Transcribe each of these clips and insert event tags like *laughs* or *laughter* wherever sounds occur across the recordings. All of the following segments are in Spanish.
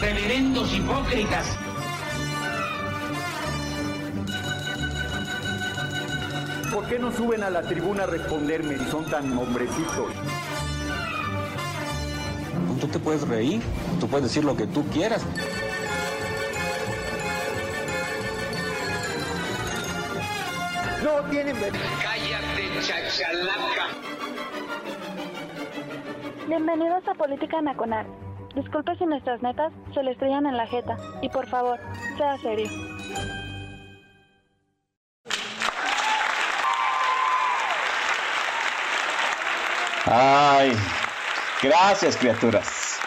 Reverendos hipócritas. ¿Por qué no suben a la tribuna a responderme si son tan hombrecitos? Tú te puedes reír, tú puedes decir lo que tú quieras. No tienen Cállate, chachalaca. Bienvenidos a Política Nacional. Disculpe si nuestras netas se le estrellan en la jeta. Y por favor, sea serio. Ay, gracias criaturas.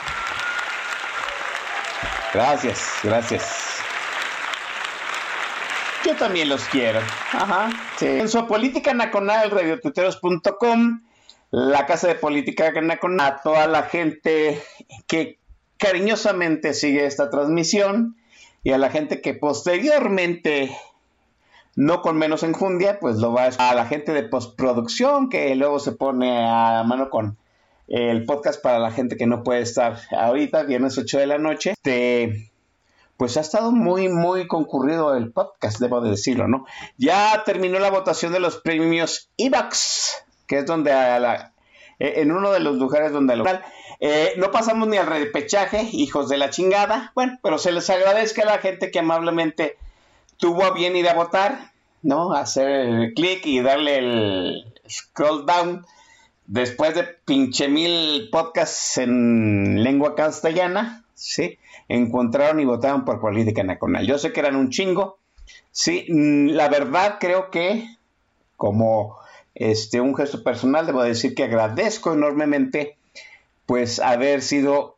Gracias, gracias. Yo también los quiero. Ajá. Sí. En su política nacional, radiotuteros.com, la casa de política nacional, a toda la gente que cariñosamente sigue esta transmisión y a la gente que posteriormente no con menos enjundia, pues lo va a, a la gente de postproducción que luego se pone a mano con el podcast para la gente que no puede estar ahorita, viernes 8 de la noche. Este, pues ha estado muy, muy concurrido el podcast, debo de decirlo, ¿no? Ya terminó la votación de los premios IVAX, que es donde a la, eh, en uno de los lugares donde lo eh, no pasamos ni al repechaje, hijos de la chingada. Bueno, pero se les agradezca a la gente que amablemente tuvo a bien ir a votar, ¿no? Hacer el clic y darle el scroll down después de pinche mil podcasts en lengua castellana, ¿sí? Encontraron y votaron por política nacional. Yo sé que eran un chingo, sí. mm, La verdad creo que como este un gesto personal debo decir que agradezco enormemente pues haber sido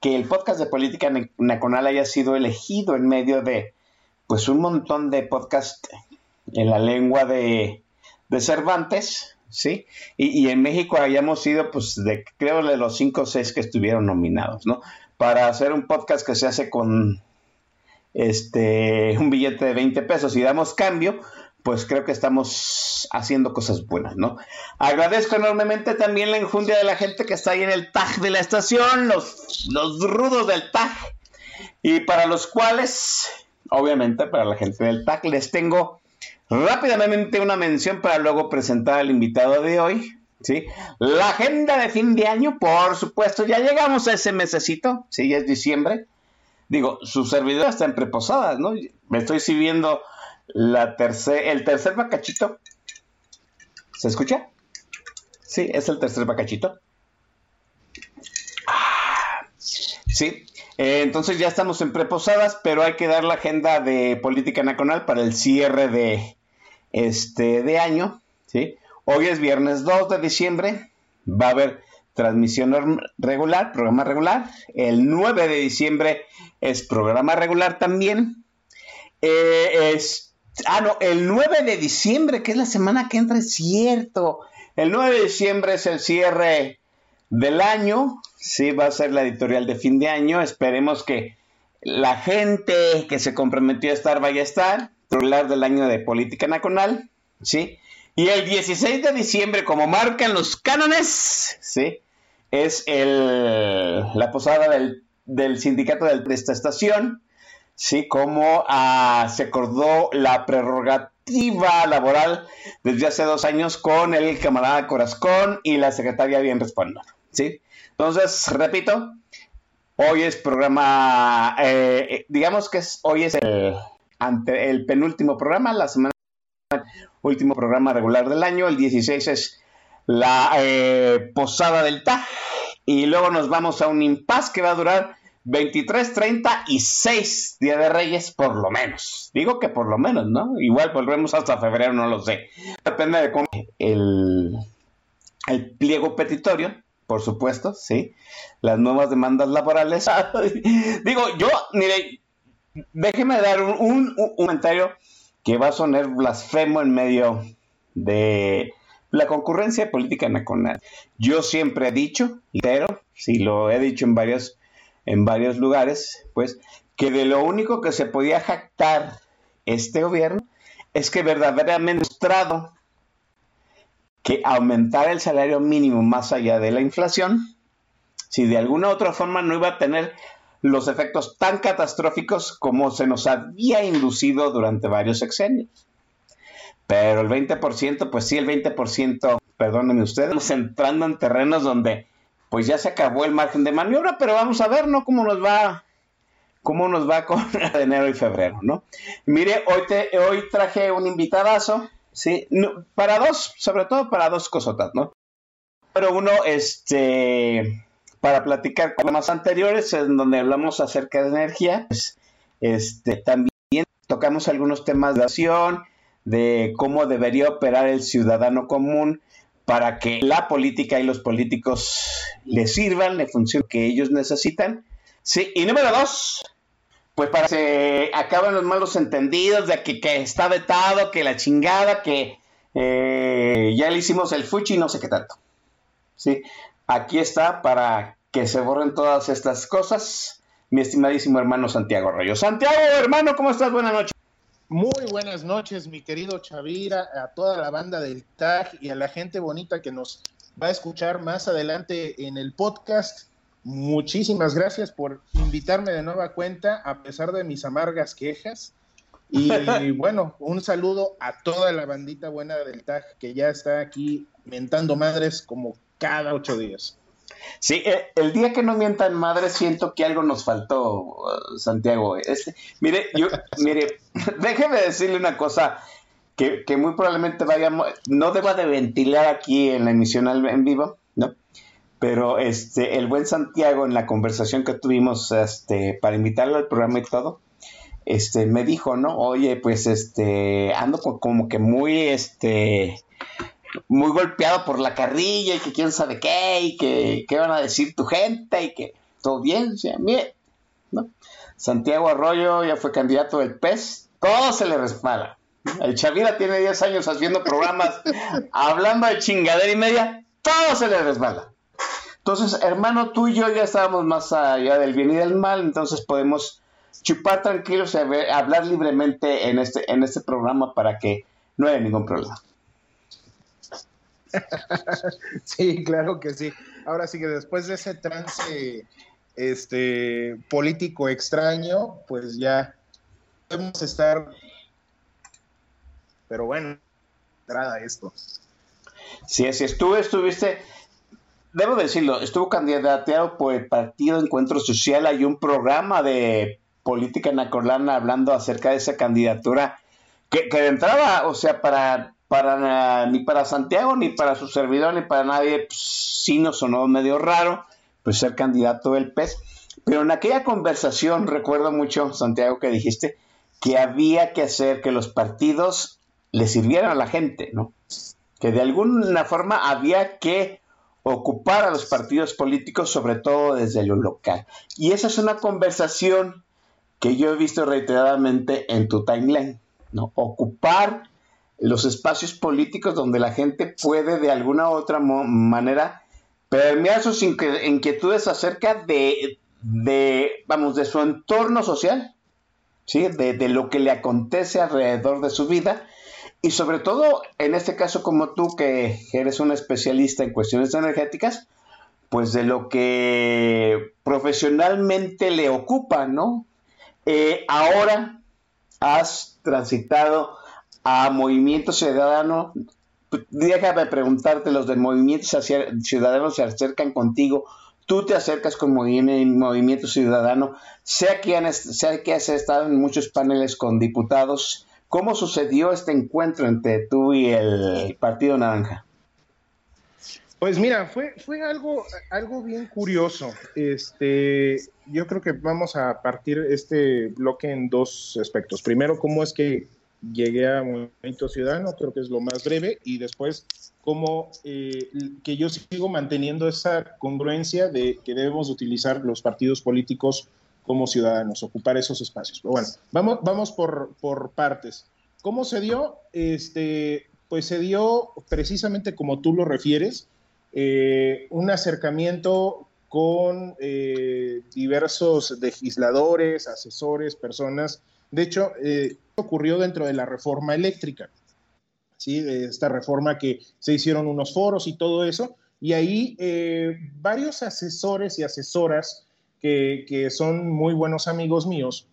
que el podcast de política na- nacional haya sido elegido en medio de pues un montón de podcast en la lengua de, de Cervantes, ¿sí? Y, y en México hayamos sido, pues, de creo de los cinco o seis que estuvieron nominados, ¿no? Para hacer un podcast que se hace con este un billete de 20 pesos y damos cambio, pues creo que estamos haciendo cosas buenas, ¿no? Agradezco enormemente también la injundia de la gente que está ahí en el tag de la estación, los, los rudos del tag, y para los cuales, obviamente, para la gente del tag, les tengo rápidamente una mención para luego presentar al invitado de hoy, ¿sí? La agenda de fin de año, por supuesto, ya llegamos a ese mesecito, ¿sí? Ya es diciembre. Digo, su servidor está en preposadas, ¿no? Me estoy sirviendo la tercer, el tercer bacachito. ¿Se escucha? Sí, es el tercer bacachito. Ah, Sí, eh, entonces ya estamos en preposadas, pero hay que dar la agenda de política nacional para el cierre de este de año, ¿sí? Hoy es viernes 2 de diciembre, va a haber transmisión regular, programa regular. El 9 de diciembre es programa regular también. Eh, es, ah, no, el 9 de diciembre, que es la semana que entra, es cierto. El 9 de diciembre es el cierre del año. Sí, va a ser la editorial de fin de año. Esperemos que la gente que se comprometió a estar vaya a estar. Regular del año de política nacional. Sí. Y el 16 de diciembre, como marcan los cánones, sí, es el, la posada del, del sindicato del- de esta estación, sí, como ah, se acordó la prerrogativa laboral desde hace dos años con el camarada Corazcón y la secretaria bien respondió, sí. Entonces, repito, hoy es programa, eh, digamos que es, hoy es el, ante, el penúltimo programa, la semana último programa regular del año, el 16 es la eh, posada del TAG y luego nos vamos a un impas que va a durar 23, 30 y 6 Día de Reyes por lo menos. Digo que por lo menos, ¿no? Igual volvemos hasta febrero, no lo sé. Depende de cómo el, pliego petitorio, por supuesto, sí. Las nuevas demandas laborales. *laughs* Digo, yo, mire, déjeme dar un, un- un comentario que va a sonar blasfemo en medio de la concurrencia política nacional. Yo siempre he dicho, pero si lo he dicho en varios, en varios lugares, pues, que de lo único que se podía jactar este gobierno es que verdaderamente mostrado que aumentar el salario mínimo más allá de la inflación, si de alguna otra forma no iba a tener los efectos tan catastróficos como se nos había inducido durante varios sexenios. Pero el 20%, pues sí, el 20%, perdónenme ustedes, estamos entrando en terrenos donde pues ya se acabó el margen de maniobra, pero vamos a ver, ¿no? Cómo nos va, cómo nos va con *laughs* enero y febrero, ¿no? Mire, hoy, te, hoy traje un invitadazo, ¿sí? para dos, sobre todo para dos cosotas, ¿no? Pero uno, este, para platicar con temas anteriores, en donde hablamos acerca de energía, pues, este, también tocamos algunos temas de acción, de cómo debería operar el ciudadano común para que la política y los políticos le sirvan, le funcionen que ellos necesitan. Sí, y número dos, pues para que se acaben los malos entendidos de que, está vetado, que la chingada, que eh, ya le hicimos el fuchi y no sé qué tanto. Sí, aquí está para que se borren todas estas cosas, mi estimadísimo hermano Santiago Rayo. Santiago, hermano, ¿cómo estás? Buenas noches. Muy buenas noches, mi querido Chavira, a toda la banda del TAG y a la gente bonita que nos va a escuchar más adelante en el podcast. Muchísimas gracias por invitarme de nueva cuenta, a pesar de mis amargas quejas. Y *laughs* bueno, un saludo a toda la bandita buena del TAG que ya está aquí mentando madres como cada ocho días. Sí, eh, el día que no mientan madre siento que algo nos faltó, uh, Santiago. Este, mire, yo, *laughs* mire, *laughs* déjeme decirle una cosa que, muy probablemente vayamos, no deba de ventilar aquí en la emisión en vivo, ¿no? Pero este, el buen Santiago en la conversación que tuvimos este, para invitarlo al programa y todo, este, me dijo, ¿no? Oye, pues este, ando como que muy, este, muy golpeado por la carrilla y que quién sabe qué y que qué van a decir tu gente y que todo bien, o sea, ¿no? Santiago Arroyo ya fue candidato del PES, todo se le respala. El Chavira tiene 10 años haciendo programas *laughs* hablando de chingadera y media, todo se le resbala. Entonces, hermano, tú y yo ya estábamos más allá del bien y del mal, entonces podemos chupar tranquilos y hablar libremente en este, en este programa para que no haya ningún problema. *laughs* sí, claro que sí. Ahora sí que después de ese trance este político extraño, pues ya podemos estar. Pero bueno, entrada esto. Sí, así estuve, estuviste, debo decirlo, estuvo candidateado por el Partido Encuentro Social. Hay un programa de política nacolana hablando acerca de esa candidatura que, que de entrada, o sea, para para ni para Santiago, ni para su servidor, ni para nadie, pues, sí nos sonó medio raro, pues ser candidato del PES. Pero en aquella conversación, recuerdo mucho, Santiago, que dijiste que había que hacer que los partidos le sirvieran a la gente, ¿no? Que de alguna forma había que ocupar a los partidos políticos, sobre todo desde lo local. Y esa es una conversación que yo he visto reiteradamente en tu timeline, ¿no? Ocupar los espacios políticos donde la gente puede de alguna u otra manera permear sus inquietudes acerca de, vamos, de su entorno social, ¿sí? De, de, lo que le acontece alrededor de su vida y sobre todo, en este caso como tú, que eres un especialista en cuestiones energéticas, pues de lo que profesionalmente le ocupa, ¿no? Eh, ahora has transitado a Movimiento Ciudadano, déjame preguntarte, los de Movimiento Ciudadano se acercan contigo, tú te acercas con Movimiento Ciudadano, sé que, han, sé que has estado en muchos paneles con diputados, ¿cómo sucedió este encuentro entre tú y el Partido Naranja? Pues mira, fue, fue algo, algo bien curioso. Este, yo creo que vamos a partir este bloque en dos aspectos. Primero, cómo es que llegué a Movimiento Ciudadano, creo que es lo más breve, y después cómo eh, que yo sigo manteniendo esa congruencia de que debemos utilizar los partidos políticos como ciudadanos, ocupar esos espacios. Pero bueno, vamos, vamos por, por partes. ¿Cómo se dio? Este, pues se dio precisamente como tú lo refieres, eh, un acercamiento con eh, diversos legisladores, asesores, personas. De hecho, ocurrió dentro de la reforma eléctrica. ¿sí? esta reforma que se hicieron unos foros y todo eso, y ahí eh, varios asesores y asesoras que, que, son muy buenos amigos míos,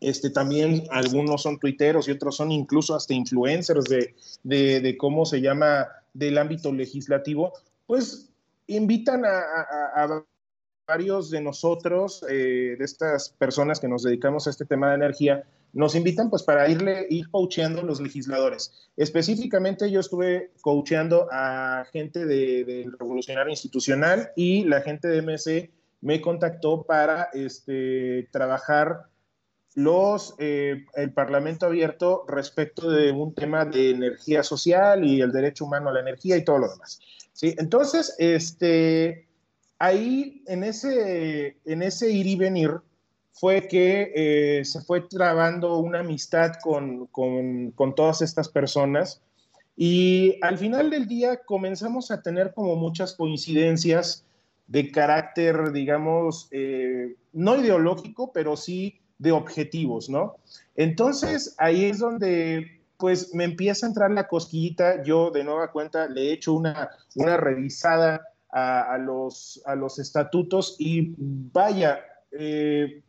este, también algunos son tuiteros y otros son incluso hasta influencers de, de, de cómo se llama del ámbito legislativo, pues invitan a varios de nosotros, eh, de estas personas que nos dedicamos a este tema de energía, nos invitan pues para irle, ir coacheando a los legisladores. Específicamente yo estuve coacheando a gente del de Revolucionario Institucional y la gente de MC me contactó para este, trabajar los, eh, el Parlamento abierto respecto de un tema de energía social y el derecho humano a la energía y todo lo demás. ¿sí? Entonces, este, ahí en ese, en ese ir y venir fue que eh, se fue trabando una amistad con, con, con, todas estas personas y al final del día comenzamos a tener como muchas coincidencias de carácter, digamos, eh, no ideológico, pero sí de objetivos, ¿no? Entonces ahí es donde pues me empieza a entrar la cosquillita, yo de nueva cuenta le he hecho una, una revisada a, los, a los estatutos y vaya, eh,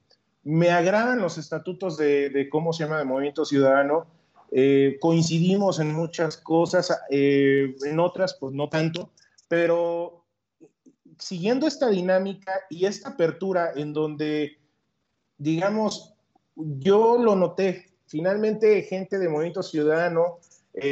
me agradan los estatutos de, de, cómo se llama de Movimiento Ciudadano. Eh, coincidimos en muchas cosas, eh, en otras pues no tanto, pero siguiendo esta dinámica y esta apertura en donde, digamos, yo lo noté, finalmente gente de Movimiento Ciudadano,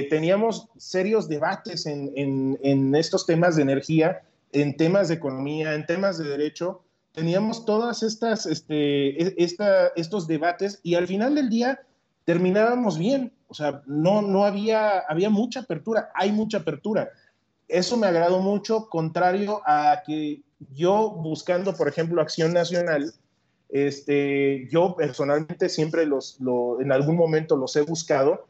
teníamos serios debates en, en, en estos temas de energía en temas de economía, en temas de derecho, teníamos todas estas, este, e, esta, estos debates y al final del día terminábamos bien. O sea, no, no había, había mucha apertura, hay mucha apertura. Eso me agradó mucho, contrario a que yo buscando, por ejemplo, Acción Nacional, este, yo personalmente siempre los, lo, en algún momento los he buscado,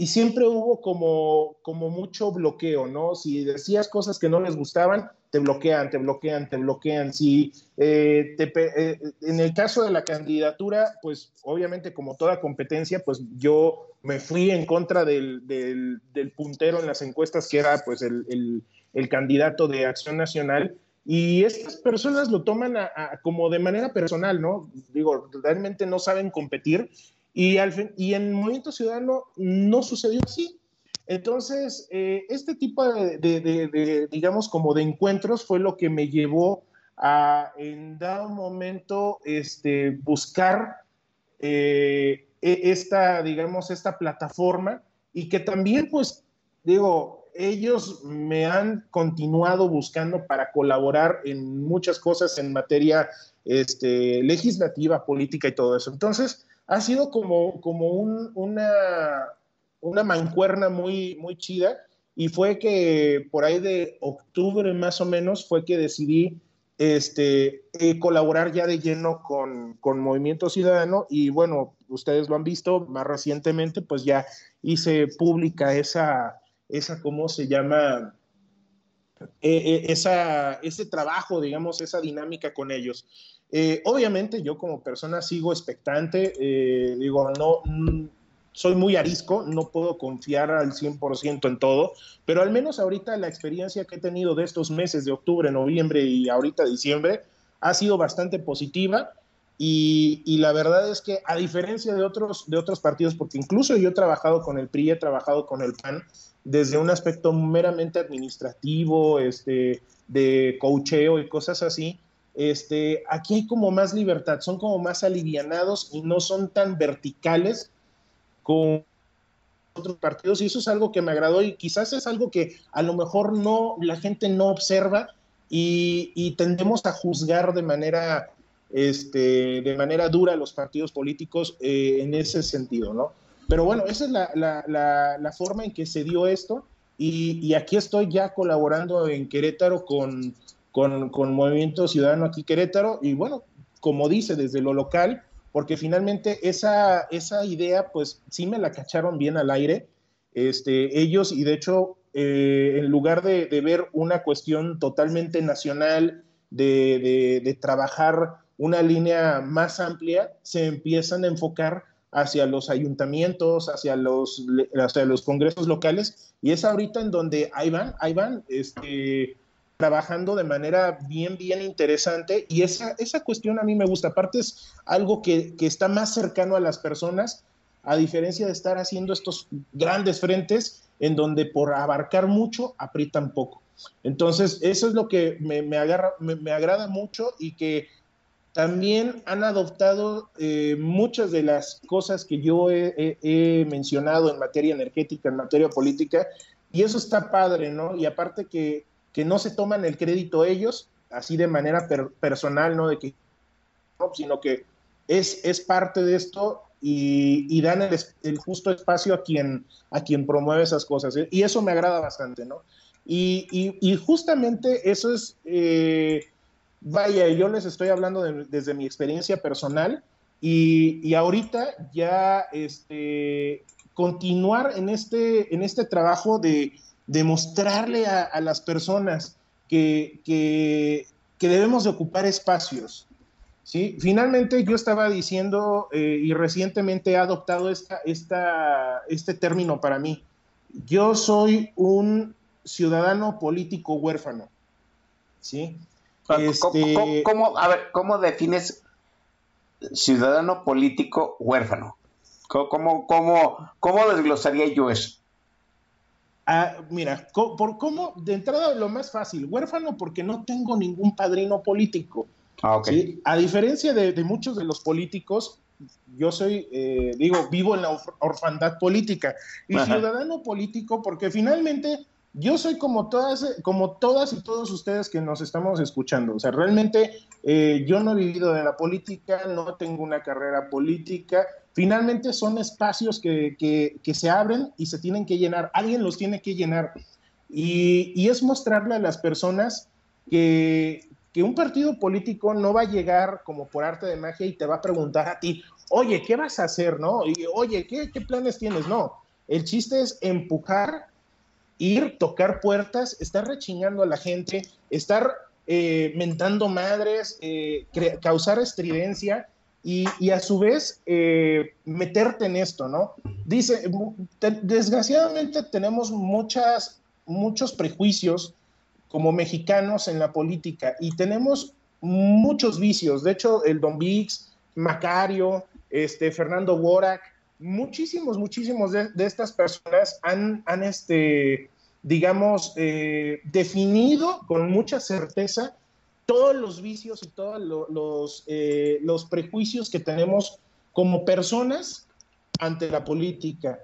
y siempre hubo como, como mucho bloqueo, ¿no? Si decías cosas que no les gustaban, te bloquean, te bloquean, te bloquean. Si, eh, te, eh, en el caso de la candidatura, pues obviamente como toda competencia, pues yo me fui en contra del, del, del puntero en las encuestas, que era pues el, el, el, candidato de Acción Nacional. Y estas personas lo toman a, a, como de manera personal, ¿no? Digo, realmente no saben competir y, al, y en Movimiento Ciudadano no sucedió así. Entonces, eh, este tipo de, digamos, como de encuentros fue lo que me llevó a, en dado momento, este, buscar eh, e, esta, digamos, esta plataforma y que también, pues, digo, ellos me han continuado buscando para colaborar en muchas cosas en materia este, legislativa, política y todo eso. Entonces, ha sido como, como un, una, una mancuerna muy, muy chida y fue que por ahí de octubre más o menos fue que decidí este, eh, colaborar ya de lleno con, con, Movimiento Ciudadano y bueno, ustedes lo han visto más recientemente, pues ya hice pública esa, esa ¿cómo se llama? Eh, eh, esa, ese trabajo, digamos, esa dinámica con ellos. Eh, obviamente yo como persona sigo expectante, eh, digo, no, mm, soy muy arisco, no puedo confiar al 100% en todo, pero al menos ahorita la experiencia que he tenido de estos meses de octubre, noviembre y ahorita diciembre ha sido bastante positiva y, la verdad es que a diferencia de otros, de otros partidos, porque incluso yo he trabajado con el PRI, he trabajado con el PAN desde un aspecto meramente administrativo, este, de coacheo y cosas así, este, aquí hay como más libertad, son como más alivianados y no son tan verticales con otros partidos y eso es algo que me agradó y quizás es algo que a lo mejor no la gente no observa y, tendemos a juzgar de manera este, de manera dura los partidos políticos eh, en ese sentido, ¿no? Pero bueno, esa es la forma en que se dio esto y, y, aquí estoy ya colaborando en Querétaro con, con, con Movimiento Ciudadano aquí Querétaro y bueno, como dice, desde lo local, porque finalmente esa, esa idea pues sí me la cacharon bien al aire, este, ellos y de hecho eh, en lugar de, ver una cuestión totalmente nacional, de, de, de, trabajar una línea más amplia, se empiezan a enfocar hacia los ayuntamientos, hacia los, hacia los congresos locales, y es ahorita en donde ahí van, ahí van, este, trabajando de manera bien, bien interesante, y esa, esa cuestión a mí me gusta, aparte es algo que, que está más cercano a las personas, a diferencia de estar haciendo estos grandes frentes en donde por abarcar mucho aprietan poco. Entonces, eso es lo que me, me, agarra, me, agrada mucho y que también han adoptado eh, muchas de las cosas que yo he, mencionado en materia energética, en materia política, y eso está padre, ¿no? Y aparte que, que no se toman el crédito ellos, así de manera personal, ¿no? De que, sino que es, es parte de esto y, dan el, justo espacio a quien, a quien promueve esas cosas. ¿eh? Y eso me agrada bastante, ¿no? Y, justamente eso es, eh, vaya, yo les estoy hablando desde mi experiencia personal y, ahorita ya este, continuar en este, en este trabajo de, demostrarle a, las personas que, que, que debemos de ocupar espacios, Sí, finalmente yo estaba diciendo eh, y recientemente he adoptado esta, esta, este término para mí. Yo soy un ciudadano político huérfano. ¿Sí? Este ¿Cómo, a ver, ¿cómo defines ciudadano político huérfano? ¿Cómo, cómo, cómo desglosaría yo eso? Ah, mira, por cómo, de entrada lo más fácil, huérfano porque no tengo ningún padrino político. Ah, A diferencia de, muchos de los políticos, yo soy, eh, digo, vivo en la orfandad política y ciudadano político porque finalmente yo soy como todas, como todas y todos ustedes que nos estamos escuchando. O sea, realmente eh, yo no he vivido de la política, no tengo una carrera política. Finalmente son espacios que, que, se abren y se tienen que llenar. Alguien los tiene que llenar. Y, y es mostrarle a las personas que, que un partido político no va a llegar como por arte de magia y te va a preguntar a ti, oye, ¿qué vas a hacer? ¿No? Y, oye, ¿qué, planes tienes? No, el chiste es empujar, ir, tocar puertas, estar rechingando a la gente, estar eh, mentando madres, eh, causar estridencia y, a su vez eh, meterte en esto, ¿no? Dice, desgraciadamente tenemos muchas, muchos prejuicios como mexicanos en la política y tenemos muchos vicios. De hecho, el Don Vix, Macario, este, Fernando Worak, muchísimos, muchísimos de, estas personas han, han este, digamos, eh, definido con mucha certeza todos los vicios y todos los, eh, los prejuicios que tenemos como personas ante la política.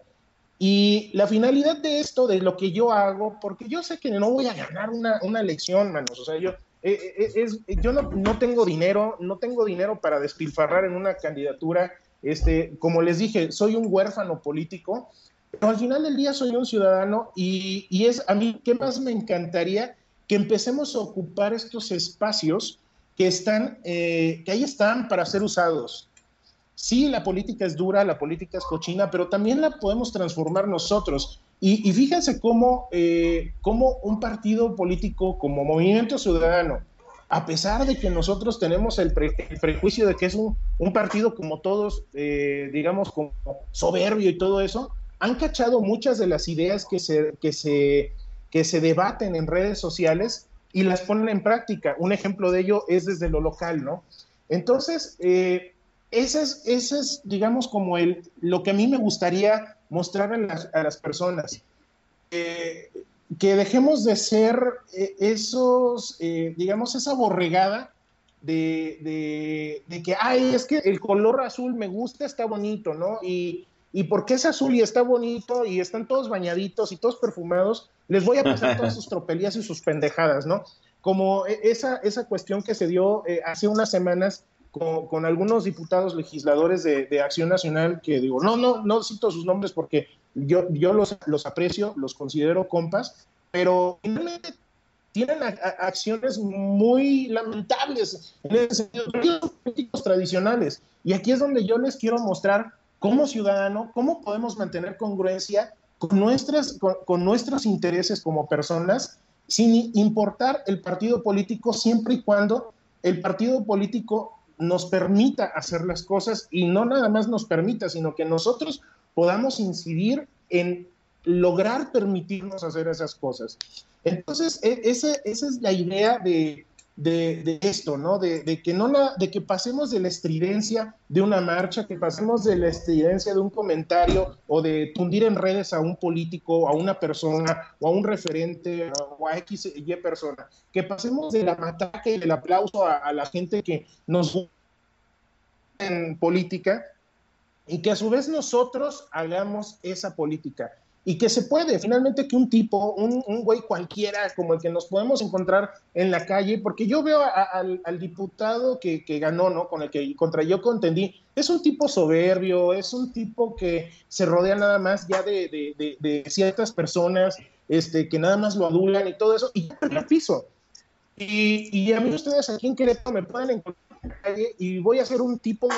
Y la finalidad de esto, de lo que yo hago, porque yo sé que no voy a ganar una, una elección, manos, o sea, yo, eh, eh, es, yo no, no, tengo dinero, no tengo dinero para despilfarrar en una candidatura, este, como les dije, soy un huérfano político, pero al final del día soy un ciudadano y, y es a mí, ¿qué más me encantaría? Que empecemos a ocupar estos espacios que están, eh, que ahí están para ser usados sí, la política es dura, la política es cochina, pero también la podemos transformar nosotros. Y, fíjense eh, cómo, un partido político como Movimiento Ciudadano, a pesar de que nosotros tenemos el, prejuicio de que es un, partido como todos, eh, digamos, como soberbio y todo eso, han cachado muchas de las ideas que se, que se, que se debaten en redes sociales y las ponen en práctica. Un ejemplo de ello es desde lo local, ¿no? Entonces, eh, ese es, ese es, digamos, como el, lo que a mí me gustaría mostrar a las, personas. que dejemos de ser eh, esos, eh, digamos, esa borregada de, que, ay, es que el color azul me gusta, está bonito, ¿no? Y, y porque es azul y está bonito y están todos bañaditos y todos perfumados, les voy a pasar todas sus *laughs* tropelías y sus pendejadas, ¿no? Como e, esa, esa cuestión que se dio eh, hace unas semanas con, algunos diputados legisladores de, Acción Nacional que digo, no, no, no cito sus nombres porque yo, yo los, los aprecio, los considero compas, pero finalmente tienen acciones muy lamentables en ese sentido, políticos tradicionales. Y aquí es donde yo les quiero mostrar como ciudadano cómo podemos mantener congruencia con, nuestras, con nuestros intereses como personas, sin importar el partido político, siempre y cuando el partido político nos permita hacer las cosas y no nada más nos permita, sino que nosotros podamos incidir en lograr permitirnos hacer esas cosas. Entonces, e, esa, esa es la idea de, de, esto, ¿no? De, que no de que pasemos de la estridencia de una marcha, que pasemos de la estridencia de un comentario o de tundir en redes a un político, a una persona o a un referente o a X y persona, que pasemos de la mataca y del aplauso a, a la gente que nos en política y que a su vez nosotros hagamos esa política y que se puede, finalmente que un tipo, un, un güey cualquiera como el que nos podemos encontrar en la calle, porque yo veo al, diputado que, que, ganó, ¿no? Con el que contra yo contendí, es un tipo soberbio, es un tipo que se rodea nada más ya de, de, de, ciertas personas este, que nada más lo adulan y todo eso, y ya piso. Y, y a mí ustedes aquí en Querétaro me pueden encontrar en la calle y voy a ser un tipo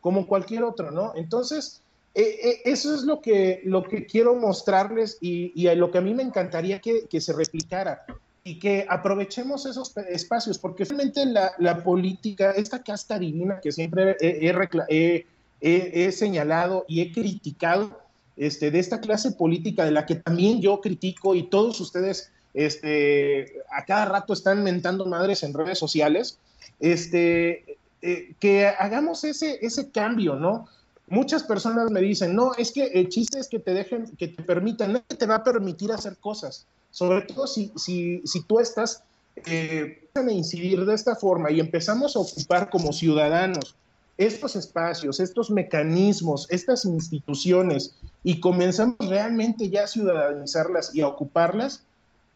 como cualquier otro, ¿no? Entonces, eso es lo que, lo que quiero mostrarles y, y lo que a mí me encantaría que, que, se replicara y que aprovechemos esos espacios, porque realmente la, la política, esta casta divina que siempre he, he, he, señalado y he criticado, este, de esta clase política de la que también yo critico y todos ustedes este, a cada rato están mentando madres en redes sociales, este, eh, que hagamos ese, ese cambio, ¿no? Muchas personas me dicen, no, es que el chiste es que te dejen, que te permitan, no te va a permitir hacer cosas, sobre todo si, si, si tú estás eh, a incidir de esta forma y empezamos a ocupar como ciudadanos estos espacios, estos mecanismos, estas instituciones y comenzamos realmente ya a ciudadanizarlas y a ocuparlas,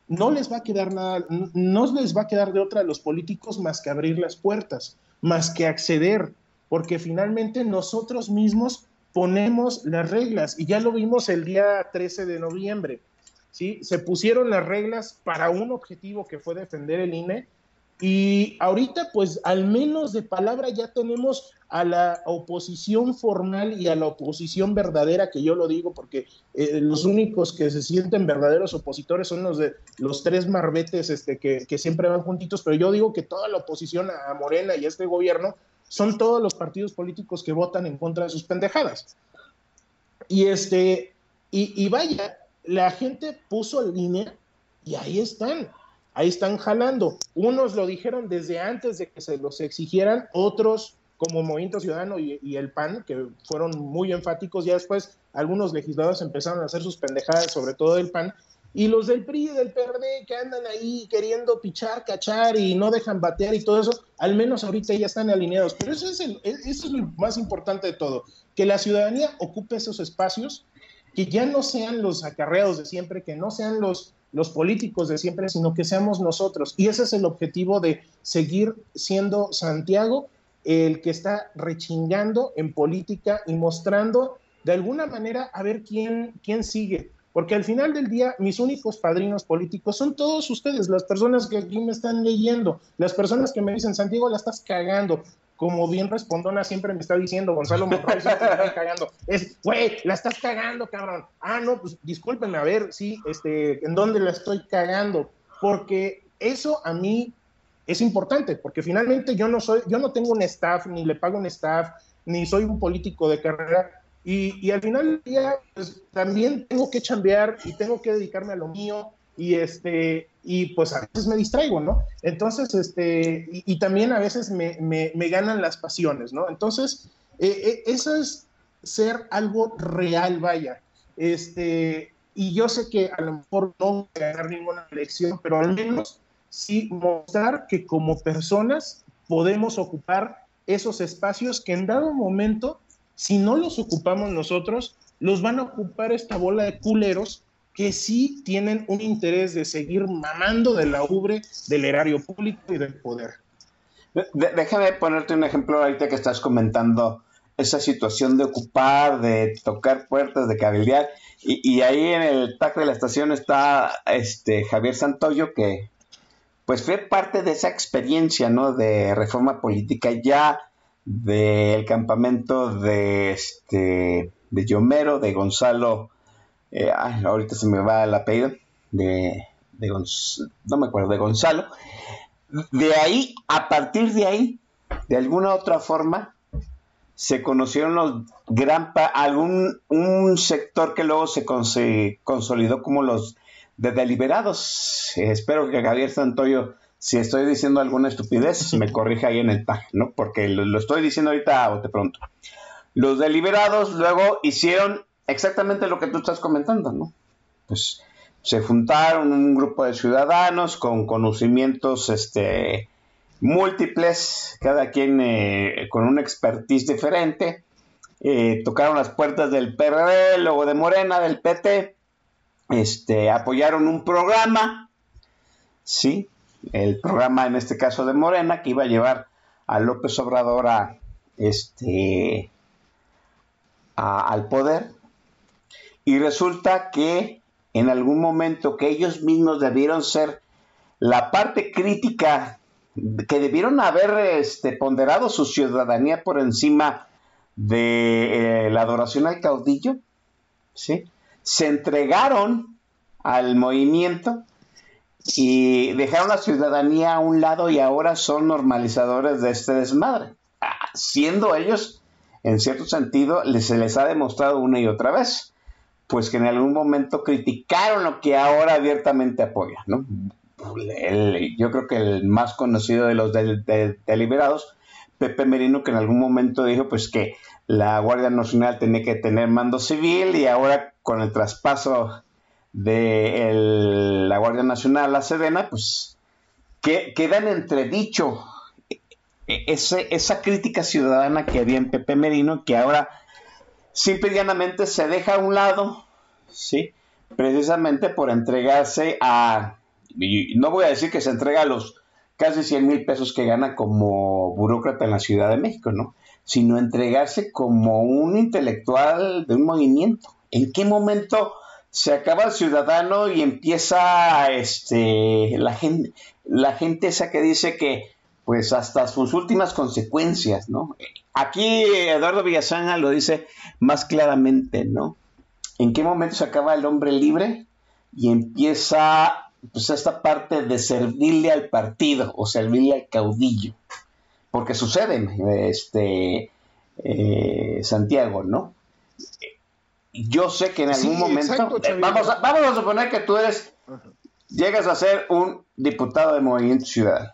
no les va a quedar nada, no les va a quedar de otra a los políticos más que abrir las puertas, más que acceder porque finalmente nosotros mismos ponemos las reglas y ya lo vimos el día 13 de noviembre. ¿sí? Se pusieron las reglas para un objetivo que fue defender el INE y ahorita pues al menos de palabra ya tenemos a la oposición formal y a la oposición verdadera, que yo lo digo porque eh, los únicos que se sienten verdaderos opositores son los de los tres marbetes este, que, que siempre van juntitos, pero yo digo que toda la oposición a Morena y a este gobierno son todos los partidos políticos que votan en contra de sus pendejadas. Y este, y, vaya, la gente puso línea y ahí están, ahí están jalando. Unos lo dijeron desde antes de que se los exigieran, otros como Movimiento Ciudadano y, y, el PAN, que fueron muy enfáticos, ya después algunos legisladores empezaron a hacer sus pendejadas, sobre todo el PAN, y los del PRI y del PRD que andan ahí queriendo pichar, cachar y no dejan batear y todo eso, al menos ahorita ya están alineados. Pero eso es, el, eso es lo más importante de todo, que la ciudadanía ocupe esos espacios, que ya no sean los acarreados de siempre, que no sean los, los políticos de siempre, sino que seamos nosotros. Y ese es el objetivo de seguir siendo Santiago el que está rechingando en política y mostrando de alguna manera a ver quién, quién sigue porque al final del día mis únicos padrinos políticos son todos ustedes, las personas que aquí me están leyendo, las personas que me dicen, Santiago, la estás cagando. Como bien respondona siempre me está diciendo, Gonzalo Monroy, la estás cagando. Es, güey, la estás cagando, cabrón. Ah, no, pues discúlpenme, a ver, sí, este, ¿en dónde la estoy cagando? Porque eso a mí es importante, porque finalmente yo no soy, yo no tengo un staff, ni le pago un staff, ni soy un político de carrera, y, al final del día, pues, también tengo que chambear y tengo que dedicarme a lo mío y este y pues a veces me distraigo, ¿no? Entonces, este, y, también a veces me, me, ganan las pasiones, ¿no? Entonces, eh, eh, eso es ser algo real, vaya. Este, y yo sé que a lo mejor no voy a ganar ninguna elección, pero al menos sí mostrar que como personas podemos ocupar esos espacios que en dado momento si no los ocupamos nosotros, los van a ocupar esta bola de culeros que sí tienen un interés de seguir mamando de la ubre del erario público y del poder. déjame ponerte un ejemplo ahorita que estás comentando esa situación de ocupar, de tocar puertas, de cabildear. Y, ahí en el TAC de la estación está este Javier Santoyo, que pues fue parte de esa experiencia, ¿no? De reforma política ya del campamento de este de Yomero, de Gonzalo, eh, ahorita se me va el apellido, de, de no me acuerdo, de Gonzalo. De ahí, a partir de ahí, de alguna otra forma se conocieron los gran algún un sector que luego se, consolidó como los de deliberados. espero que Javier Santoyo, si estoy diciendo alguna estupidez, me corrija ahí en el tag, ¿no? Porque lo, estoy diciendo ahorita a de pronto. Los deliberados luego hicieron exactamente lo que tú estás comentando, ¿no? Pues se juntaron un grupo de ciudadanos con conocimientos este, múltiples, cada quien eh, con una expertise diferente. Eh, tocaron las puertas del PRD, luego de Morena, del PT, este, apoyaron un programa, sí, el programa en este caso de Morena, que iba a llevar a López Obrador a, este, al poder. Y resulta que en algún momento que ellos mismos debieron ser la parte crítica que debieron haber este, ponderado su ciudadanía por encima de eh, la adoración al caudillo, ¿sí? se entregaron al movimiento y dejaron la ciudadanía a un lado y ahora son normalizadores de este desmadre, ah, siendo ellos, en cierto sentido, se les ha demostrado una y otra vez, pues que en algún momento criticaron lo que ahora abiertamente apoya, ¿no? yo creo que el más conocido de los deliberados, Pepe Merino, que en algún momento dijo pues que la Guardia Nacional tenía que tener mando civil y ahora con el traspaso de la Guardia Nacional la Sedena, pues que, queda en entredicho ese, esa crítica ciudadana que había en Pepe Merino, que ahora simple y llanamente se deja a un lado, ¿sí? precisamente por entregarse a no voy a decir que se entrega a los casi 100 mil pesos que gana como burócrata en la Ciudad de México, ¿no? Sino entregarse como un intelectual de un movimiento. ¿En qué momento se acaba el ciudadano y empieza este, la, gente, la gente esa que dice que pues hasta sus últimas consecuencias, ¿no? Aquí Eduardo Villasana lo dice más claramente, ¿no? ¿En qué momento se acaba el hombre libre y empieza pues esta parte de servirle al partido o servirle al caudillo. Porque sucede, este, eh, Santiago, ¿no? Yo sé que en algún momento, eh, vamos, a, vamos a suponer que tú eres, llegas a ser un diputado de Movimiento Ciudadano.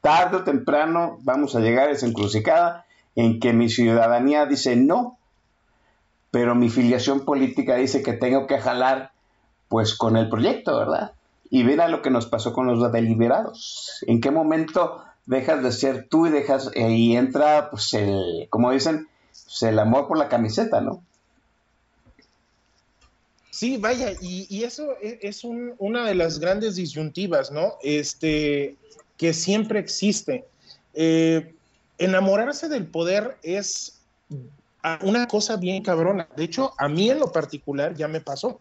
Tarde o temprano vamos a llegar a esa encrucijada en que mi ciudadanía dice no, pero mi filiación política dice que tengo que jalar pues con el proyecto, ¿verdad? Y a lo que nos pasó con los deliberados. ¿En qué momento dejas de ser tú y dejas eh, y entra, pues, el, como dicen, pues, el amor por la camiseta, ¿no? Sí, vaya, y, eso e, es, una de las grandes disyuntivas, ¿no? Este, que siempre existe. Eh, enamorarse del poder es una cosa bien cabrona. De hecho, a mí en lo particular ya me pasó.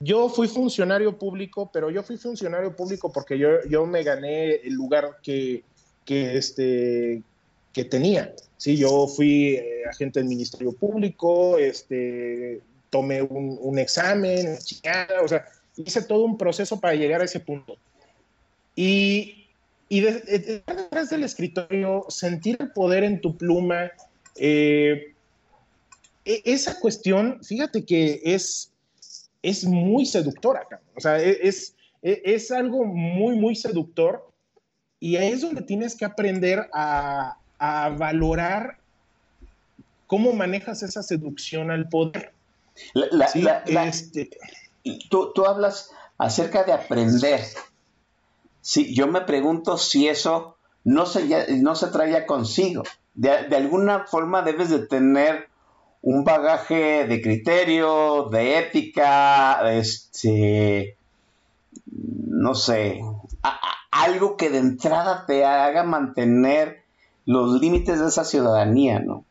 Yo fui funcionario público, pero yo fui funcionario público porque yo, yo me gané el lugar que, que, este, que tenía. Sí, yo fui eh, agente del Ministerio Público, este, tomé un, un examen, o sea, hice todo un proceso para llegar a ese punto. Y, y detrás del escritorio, sentir el poder en tu pluma, eh, e, esa cuestión, fíjate que es, es muy seductora, o sea, e, es, e, es, algo muy, muy seductor y ahí es donde tienes que aprender a, valorar cómo manejas esa seducción al poder. Este tú, tú, hablas acerca de aprender. Sí, yo me pregunto si eso no se, no se traía consigo. De, de, alguna forma debes de tener un bagaje de criterio, de ética, este, no sé, algo que de entrada te haga mantener los límites de esa ciudadanía, ¿no?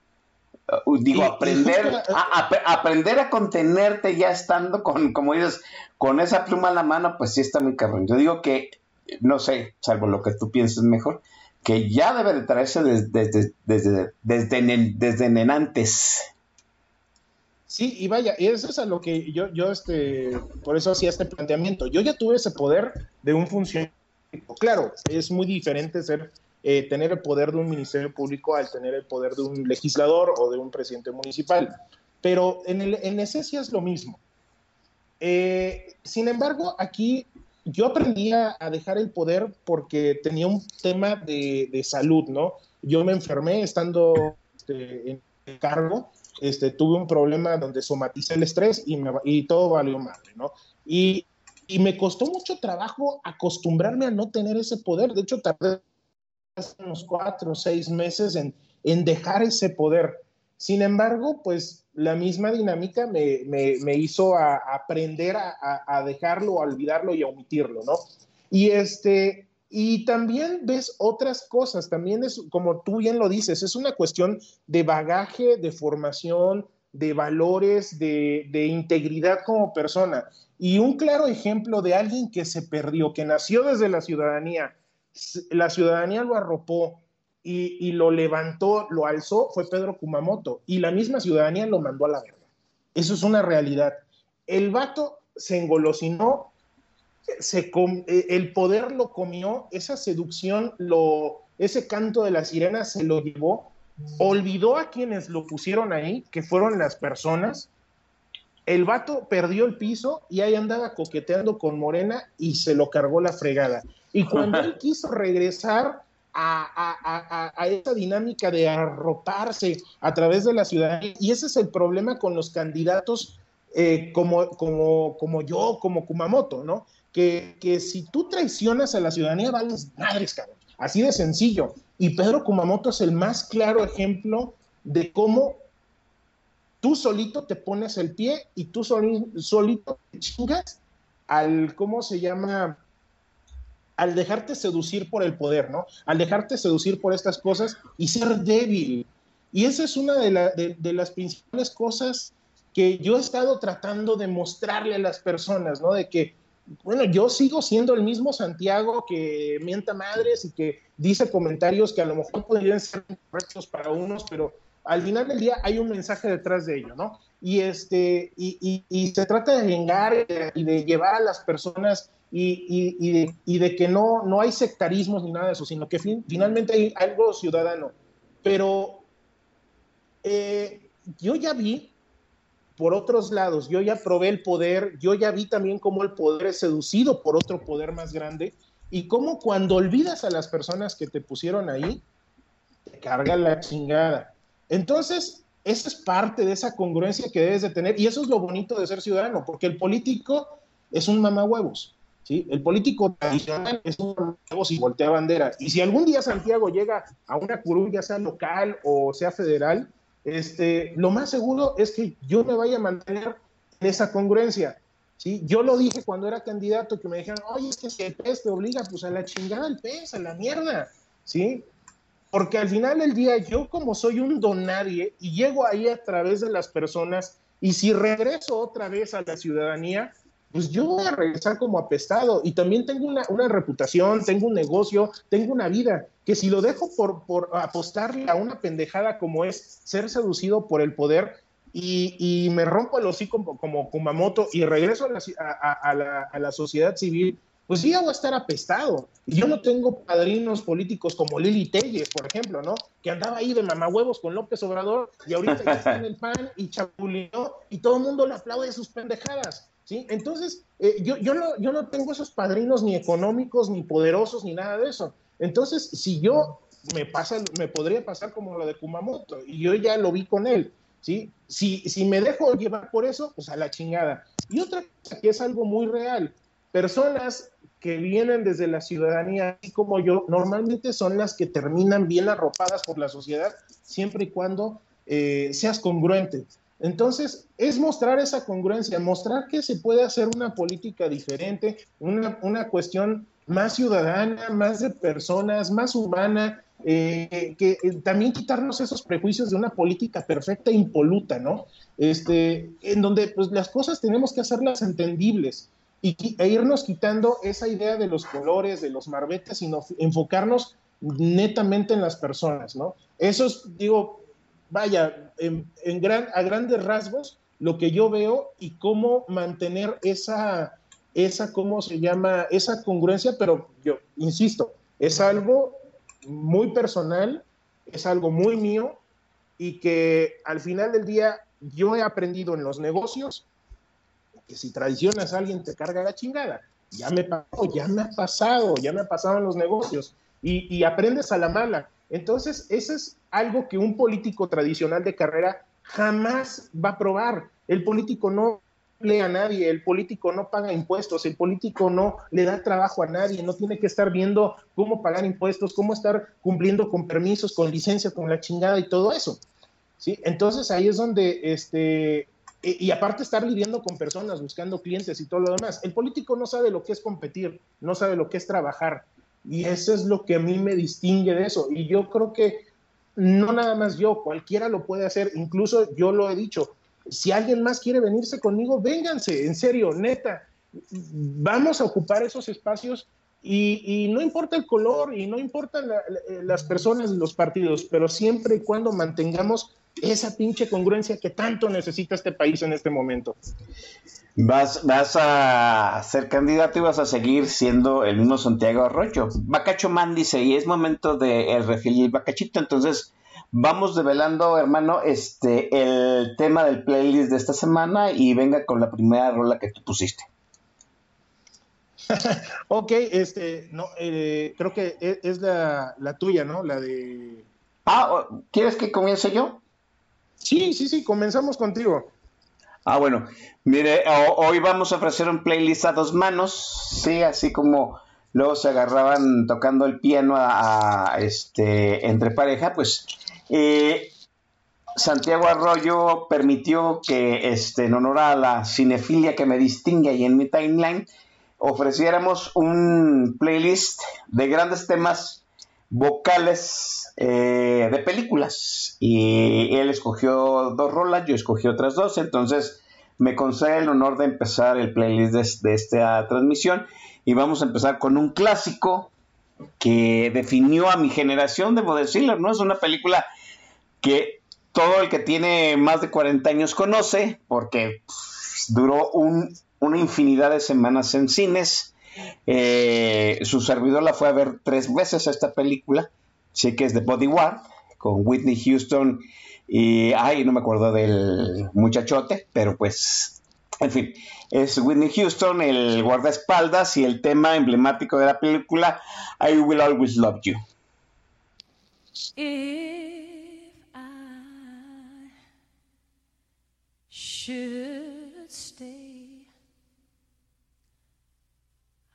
Uh, digo, aprender, a, aprender a contenerte ya estando con, como dices, con esa pluma en la mano, pues sí está muy cabrón. Yo digo que, no sé, salvo lo que tú pienses mejor, que ya debe de traerse desde, desde, desde, desde, desde nenantes. Sí, y vaya, eso es a lo que yo, yo este, por eso hacía este planteamiento. Yo ya tuve ese poder de un funcionario. Claro, es muy diferente ser eh, tener el poder de un ministerio público al tener el poder de un legislador o de un presidente municipal. Pero en, en esencia es lo mismo. Eh, sin embargo, aquí yo aprendí a, dejar el poder porque tenía un tema de, salud, ¿no? Yo me enfermé estando este, en el cargo, este, tuve un problema donde somaticé el estrés y, y todo valió madre, ¿no? Y, y, me costó mucho trabajo acostumbrarme a no tener ese poder. De hecho, tardé unos cuatro o seis meses en, en dejar ese poder. Sin embargo, pues la misma dinámica me, me, hizo a, aprender a, a, dejarlo, a olvidarlo y a omitirlo, ¿no? Y, este, y también ves otras cosas, también es, como tú bien lo dices, es una cuestión de bagaje, de formación, de valores, de, de integridad como persona. Y un claro ejemplo de alguien que se perdió, que nació desde la ciudadanía, la ciudadanía lo arropó, y, lo levantó, lo alzó, fue Pedro Kumamoto. Y la misma ciudadanía lo mandó a la verga. Eso es una realidad. El vato se engolosinó, se eh, el poder lo comió, esa seducción, lo, ese canto de la sirena se lo llevó, olvidó a quienes lo pusieron ahí, que fueron las personas. El vato perdió el piso y ahí andaba coqueteando con Morena y se lo cargó la fregada. Y cuando él *laughs* quiso regresar, a, esa dinámica de arroparse a través de la ciudadanía. Y ese es el problema con los candidatos eh, como, como, como yo, como Kumamoto, ¿no? Que, que si tú traicionas a la ciudadanía, vales madres, cabrón. Así de sencillo. Y Pedro Kumamoto es el más claro ejemplo de cómo tú solito te pones el pie y tú solito te chingas al, ¿cómo se llama? al dejarte seducir por el poder, ¿no? Al dejarte seducir por estas cosas y ser débil. Y esa es una de, las principales cosas que yo he estado tratando de mostrarle a las personas, ¿no? De que, bueno, yo sigo siendo el mismo Santiago que mienta madres y que dice comentarios que a lo mejor podrían ser correctos para unos, pero al final del día hay un mensaje detrás de ello, ¿no? Y, este, y, y se trata de vengar y de llevar a las personas y, de, que no, no hay sectarismos ni nada de eso, sino que finalmente hay algo ciudadano. Pero eh, yo ya vi por otros lados, yo ya probé el poder, yo ya vi también cómo el poder es seducido por otro poder más grande y cómo cuando olvidas a las personas que te pusieron ahí, te carga la chingada. Entonces, esa es parte de esa congruencia que debes de tener y eso es lo bonito de ser ciudadano, porque el político es un mamahuevos. ¿sí? El político tradicional es un y voltea bandera. Y si algún día Santiago llega a una curul, ya sea local o sea federal, este, lo más seguro es que yo me vaya a mantener en esa congruencia. ¿sí? Yo lo dije cuando era candidato, que me dijeron, oye, es que si el PES te obliga, pues a la chingada el PES, a la mierda. ¿sí? Porque al final del día, yo como soy un don nadie y llego ahí a través de las personas, y si regreso otra vez a la ciudadanía, pues yo voy a regresar como apestado. Y también tengo una, reputación, tengo un negocio, tengo una vida, que si lo dejo por, por apostarle a una pendejada como es ser seducido por el poder y, me rompo el hocico como, como Kumamoto y regreso a la, a, la, sociedad civil, pues sí, voy a estar apestado. Yo no tengo padrinos políticos como Lili Telles, por ejemplo, ¿no? Que andaba ahí de mamahuevos con López Obrador y ahorita ya está en el pan y chapulineó y todo el mundo le aplaude sus pendejadas. ¿sí? Entonces, eh, yo, yo, no, yo no tengo esos padrinos ni económicos, ni poderosos, ni nada de eso. Entonces, si yo me pasa, me podría pasar como lo de Kumamoto, y yo ya lo vi con él, ¿sí? Si, si me dejo llevar por eso, pues a la chingada. Y otra cosa que es algo muy real, personas que vienen desde la ciudadanía, así como yo, normalmente son las que terminan bien arropadas por la sociedad, siempre y cuando eh, seas congruente. Entonces, es mostrar esa congruencia, mostrar que se puede hacer una política diferente, una, cuestión más ciudadana, más de personas, más humana, eh, que eh, también quitarnos esos prejuicios de una política perfecta e impoluta, ¿no? Este, en donde pues, las cosas tenemos que hacerlas entendibles y, e irnos quitando esa idea de los colores, de los marbetes, sino enfocarnos netamente en las personas, ¿no? Eso es, digo, vaya, en, gran, a grandes rasgos, lo que yo veo y cómo mantener esa, esa, ¿cómo se llama? Esa congruencia, pero yo insisto, es algo muy personal, es algo muy mío y que al final del día yo he aprendido en los negocios que si traicionas a alguien te carga la chingada. Ya me pasó, ya me ha pasado, ya me ha pasado en los negocios y, aprendes a la mala. Entonces, eso es algo que un político tradicional de carrera jamás va a probar. El político no a nadie, el político no paga impuestos, el político no le da trabajo a nadie, no tiene que estar viendo cómo pagar impuestos, cómo estar cumpliendo con permisos, con licencia, con la chingada y todo eso. ¿sí? Entonces ahí es donde, este, y, aparte estar lidiando con personas, buscando clientes y todo lo demás. El político no sabe lo que es competir, no sabe lo que es trabajar. Y eso es lo que a mí me distingue de eso. Y yo creo que no nada más yo, cualquiera lo puede hacer, incluso yo lo he dicho, si alguien más quiere venirse conmigo, vénganse, en serio, neta. Vamos a ocupar esos espacios y, no importa el color y no importan las personas y los partidos, pero siempre y cuando mantengamos esa pinche congruencia que tanto necesita este país en este momento. Vas, vas a ser candidato y vas a seguir siendo el mismo Santiago Arroyo. Bacacho Man dice, y es momento de el refil y el bacachito, entonces vamos develando, hermano, este, el tema del playlist de esta semana y venga con la primera rola que tú pusiste. *laughs* ok, este, no, eh, creo que e, es, la, tuya, ¿no? La de... Ah, ¿quieres que comience yo? Sí, sí, sí, comenzamos contigo. Ah, bueno, mire, hoy vamos a ofrecer un playlist a dos manos, sí, así como luego se agarraban tocando el piano a este entre pareja, pues eh, Santiago Arroyo permitió que, este, en honor a la cinefilia que me distingue ahí en mi timeline, ofreciéramos un playlist de grandes temas vocales eh, de películas. Y él escogió dos rolas, yo escogí otras dos, entonces me concede el honor de empezar el playlist de, esta transmisión. Y vamos a empezar con un clásico que definió a mi generación, debo decirlo, ¿no? Es una película que todo el que tiene más de 40 años conoce, porque duró una infinidad de semanas en cines. Eh, su servidor la fue a ver tres veces esta película, sí que es de Bodyguard, con Whitney Houston y, ay, no me acuerdo del muchachote, pero pues, en fin, es Whitney Houston, el guardaespaldas y el tema emblemático de la película, I Will Always Love You. should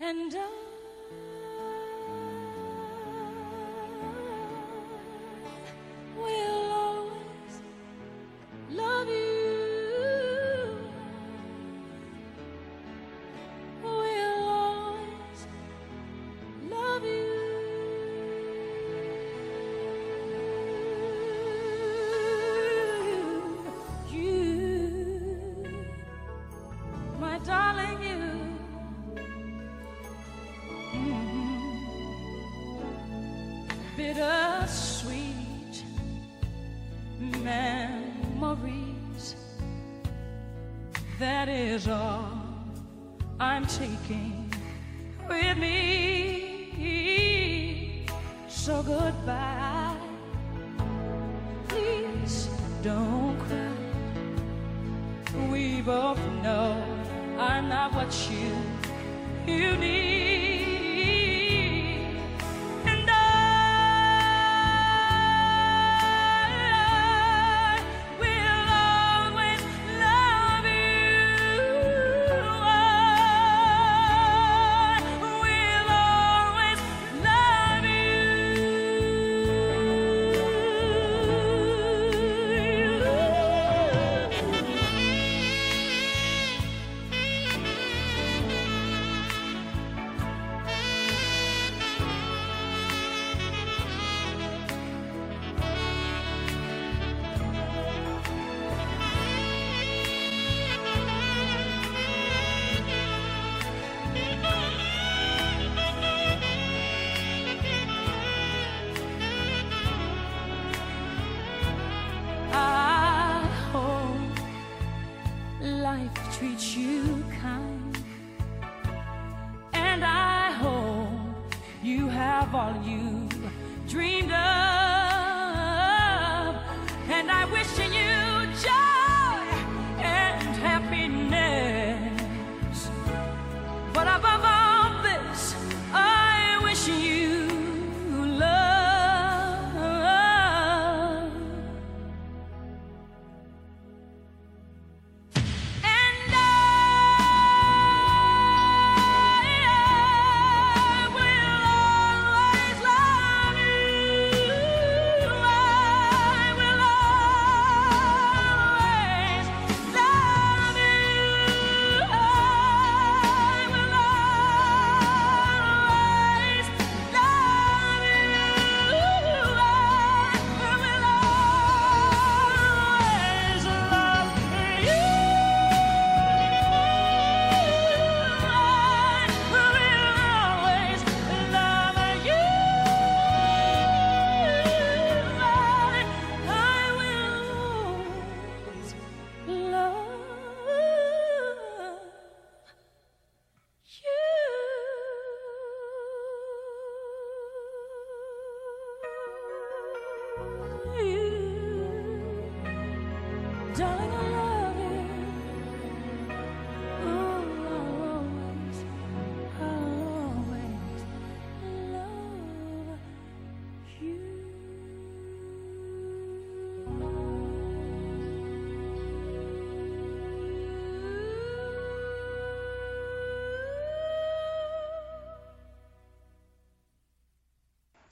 And I taking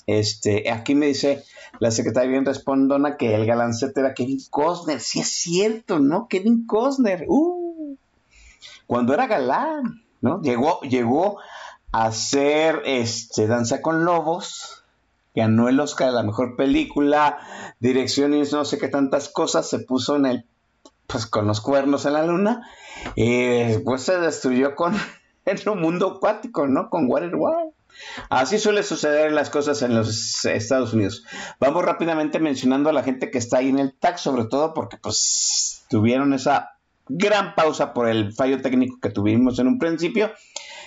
Este, aquí me dice la secretaria bien respondona que el galancete era Kevin Costner. Sí es cierto, ¿no? Kevin Costner. Uh, cuando era galán, ¿no? Llegó, llegó a hacer este, Danza con Lobos. Ganó el Oscar de la mejor película, dirección y no sé qué tantas cosas. Se puso en el, pues con los cuernos en la luna. Y pues se destruyó con *laughs* el mundo acuático, ¿no? Con Waterworld. Así suele suceder las cosas en los Estados Unidos. Vamos rápidamente mencionando a la gente que está ahí en el TAC, sobre todo porque pues tuvieron esa gran pausa por el fallo técnico que tuvimos en un principio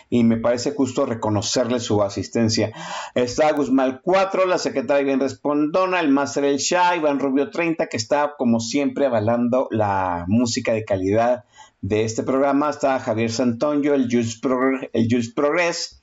y me parece justo reconocerle su asistencia. Está Guzmán 4, la secretaria bien respondona, el máster El Shah, Iván Rubio 30, que está como siempre avalando la música de calidad de este programa. Está Javier Santonio, el Jules Progress,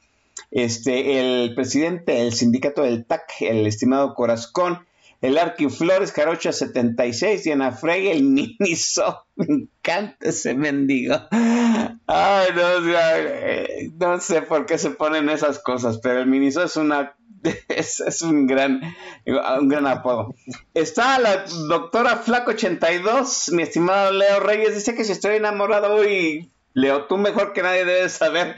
este, el presidente del sindicato del TAC, el estimado Corazón, el Arqui Flores, Carocha 76, Diana Frey, el Miniso. *laughs* Me encanta ese mendigo. Ay, no, eh, no, sé por qué se ponen esas cosas, pero el Miniso es una. *laughs* Es, un gran un gran apodo. Está la doctora Flaco 82, mi estimado Leo Reyes, dice que si estoy enamorado y Leo, tú mejor que nadie debes saber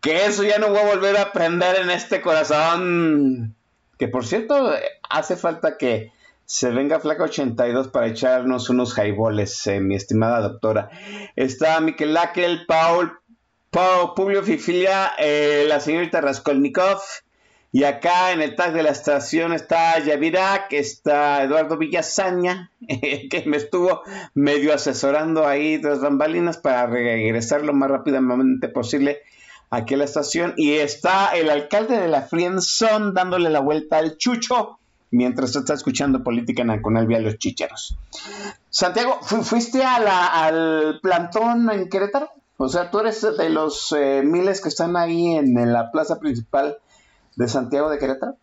que eso ya no voy a volver a aprender en este corazón. Que por cierto, hace falta que se venga Flaca 82 para echarnos unos jaiboles, eh, mi estimada doctora. Está Miquel Laquel, Paul, Paul Publio Fifilia, eh, la señorita Raskolnikov. Y acá en el tag de la estación está Yavira, que está Eduardo Villasaña, *laughs* que me estuvo medio asesorando ahí tras bambalinas para regresar lo más rápidamente posible aquí a la estación. Y está el alcalde de la Friendzone dándole la vuelta al chucho mientras está escuchando Política Nacional vía los chicheros. Santiago, ¿fuiste al plantón en Querétaro? O sea, tú eres de los eh, miles que están ahí en, en la plaza principal de Santiago de Querétaro?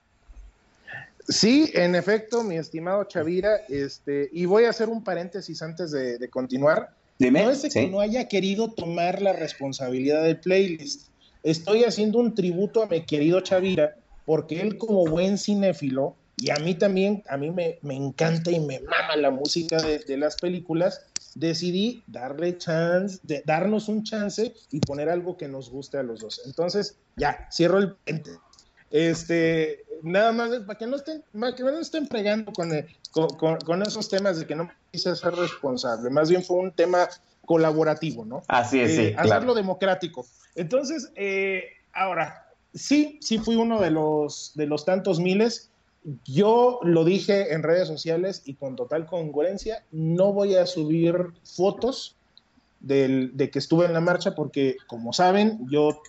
Sí, en efecto, mi estimado Chavira, este, y voy a hacer un paréntesis antes de, de continuar. Dime, no es de sí. que no haya querido tomar la responsabilidad del playlist. Estoy haciendo un tributo a mi querido Chavira, porque él como buen cinéfilo, y a mí también, a mí me, me encanta y me mama la música de, de las películas, decidí darle chance, de, darnos un chance y poner algo que nos guste a los dos. Entonces, ya, cierro el. Este, nada más para que no estén, para que no estén pregando con, el, con, con, con, esos temas de que no quise ser responsable. Más bien fue un tema colaborativo, ¿no? Así es, eh, sí. Hacerlo Claro. democrático. Entonces, eh, ahora, sí, sí fui uno de los, de los tantos miles. Yo lo dije en redes sociales y con total congruencia, no voy a subir fotos del, de que estuve en la marcha porque, como saben, yo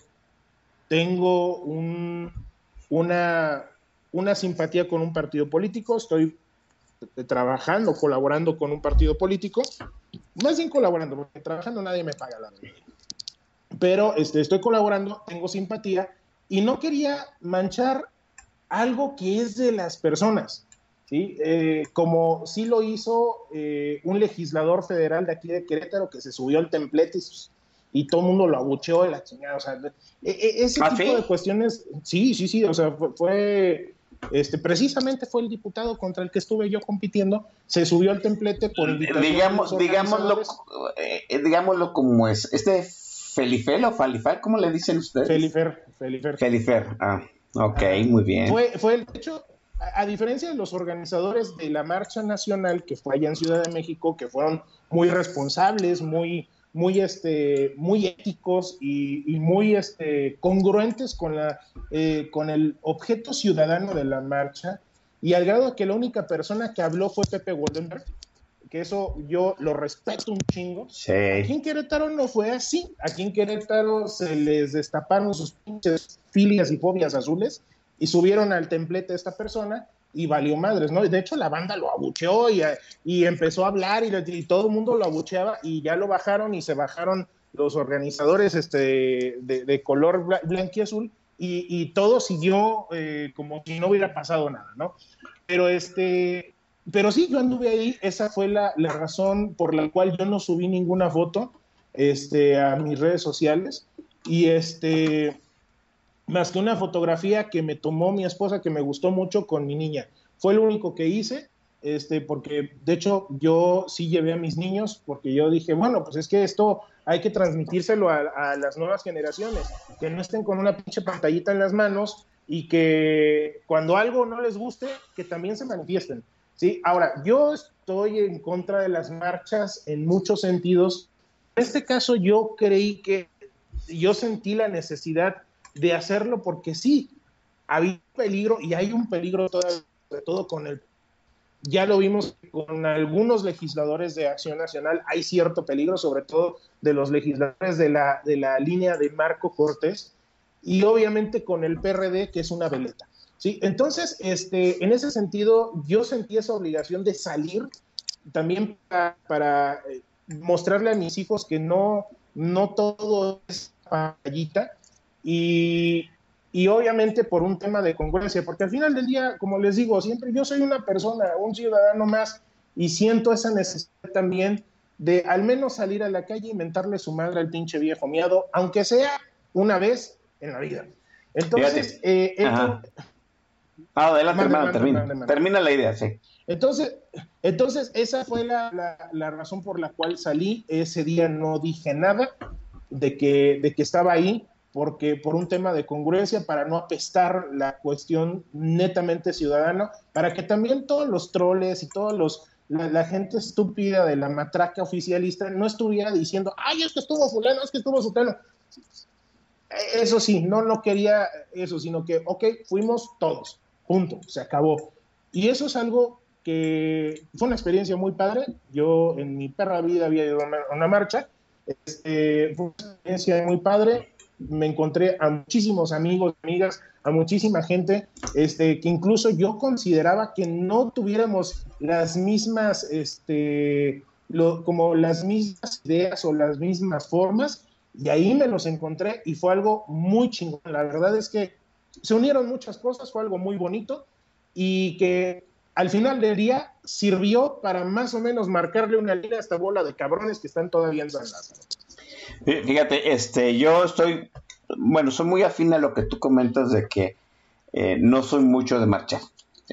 tengo un, una una simpatía con un partido político, estoy trabajando, colaborando con un partido político, más bien colaborando, porque trabajando nadie me paga la verdad. Pero este, estoy colaborando, tengo simpatía y no quería manchar algo que es de las personas, ¿sí? Eh, como sí lo hizo eh, un legislador federal de aquí de Querétaro que se subió al templete y, todo el mundo lo abucheó de la chingada, o sea, e, e, ese ¿Ah, tipo de cuestiones, sí, sí, sí, o sea, fue este, precisamente fue el diputado contra el que estuve yo compitiendo, se subió al templete por Digamos, digámoslo, eh, digámoslo como es. Este Felifer o Falifal, ¿cómo le dicen ustedes? Felifer, Felifer. Felifer, ah, ok, muy bien. Fue, fue el hecho, a diferencia de los organizadores de la marcha nacional que fue allá en Ciudad de México, que fueron muy responsables, muy muy, este, muy éticos y, muy este, congruentes con, la, eh, con el objeto ciudadano de la marcha, y al grado de que la única persona que habló fue Pepe Goldenberg, que eso yo lo respeto un chingo. Aquí en Querétaro no fue así. Aquí en Querétaro se les destaparon sus pinches filias y fobias azules y subieron al templete de esta persona y valió madres, ¿no? De hecho, la banda lo abucheó y, y empezó a hablar y, todo el mundo lo abucheaba y ya lo bajaron y se bajaron los organizadores este, de, color blanco y azul y, todo siguió eh, como si no hubiera pasado nada, ¿no? Pero este, pero sí, yo anduve ahí, esa fue la, la razón por la cual yo no subí ninguna foto este, a mis redes sociales y este más que una fotografía que me tomó mi esposa que me gustó mucho con mi niña. Fue lo único que hice, este, porque de hecho yo sí llevé a mis niños, porque yo dije, bueno, pues es que esto hay que transmitírselo a, las nuevas generaciones, que no estén con una pinche pantallita en las manos y que cuando algo no les guste, que también se manifiesten. ¿sí? Ahora, yo estoy en contra de las marchas en muchos sentidos. En este caso yo creí que yo sentí la necesidad de hacerlo porque sí, había peligro y hay un peligro todavía, sobre todo con el, ya lo vimos con algunos legisladores de Acción Nacional, hay cierto peligro, sobre todo de los legisladores de la, de la línea de Marco Cortés y obviamente con el PRD, que es una veleta. Sí, entonces, este, en ese sentido, yo sentí esa obligación de salir también para, eh, mostrarle a mis hijos que no, no todo es payita, y, obviamente por un tema de congruencia, porque al final del día, como les digo, siempre yo soy una persona, un ciudadano más, y siento esa necesidad también de al menos salir a la calle y inventarle su madre al pinche viejo miado, aunque sea una vez en la vida. Entonces, eh, ah, adelante, hermano, termina. termina la idea, sí. Entonces, entonces esa fue la, la, razón por la cual salí. Ese día no dije nada de que, de que estaba ahí porque por un tema de congruencia, para no apestar la cuestión netamente ciudadana, para que también todos los troles y todos los la, gente estúpida de la matraca oficialista no estuviera diciendo, ay, es que estuvo fulano, es que estuvo sutano. Eso sí, no, no quería eso, sino que, ok, fuimos todos, punto, se acabó. Y eso es algo que fue una experiencia muy padre. Yo en mi perra vida había ido a una, marcha, este, fue una experiencia muy padre me encontré a muchísimos amigos, amigas, a muchísima gente, este, que incluso yo consideraba que no tuviéramos las mismas, este, como las mismas ideas o las mismas formas, y ahí me los encontré y fue algo muy chingón. La verdad es que se unieron muchas cosas, fue algo muy bonito y que al final del día sirvió para más o menos marcarle una línea a esta bola de cabrones que están todavía en Lázaro. Fíjate, este, yo estoy, bueno, soy muy afín a lo que tú comentas de que eh, no soy mucho de marchar.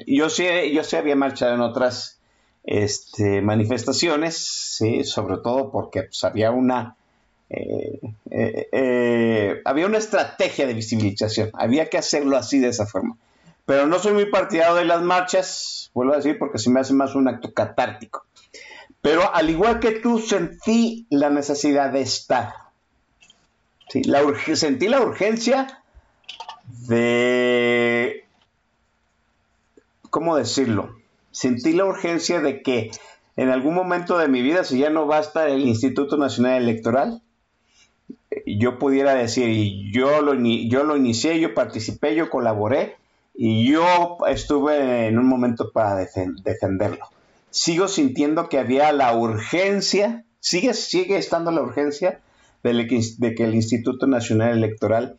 Yo sí, yo sí había marchado en otras este, manifestaciones, sí, sobre todo porque pues, había una eh, eh, había una estrategia de visibilización, había que hacerlo así de esa forma. Pero no soy muy partidario de las marchas, vuelvo a decir, porque se me hace más un acto catártico. Pero al igual que tú, sentí la necesidad de estar. sentí la urgencia de... ¿Cómo decirlo? Sentí la urgencia de que en algún momento de mi vida, si ya no basta el Instituto Nacional Electoral, yo pudiera decir, yo yo lo inicié, yo participé, yo colaboré, y yo estuve en un momento para defenderlo. Sigo sintiendo que había la urgencia, sigue, sigue estando la urgencia de, que el Instituto Nacional Electoral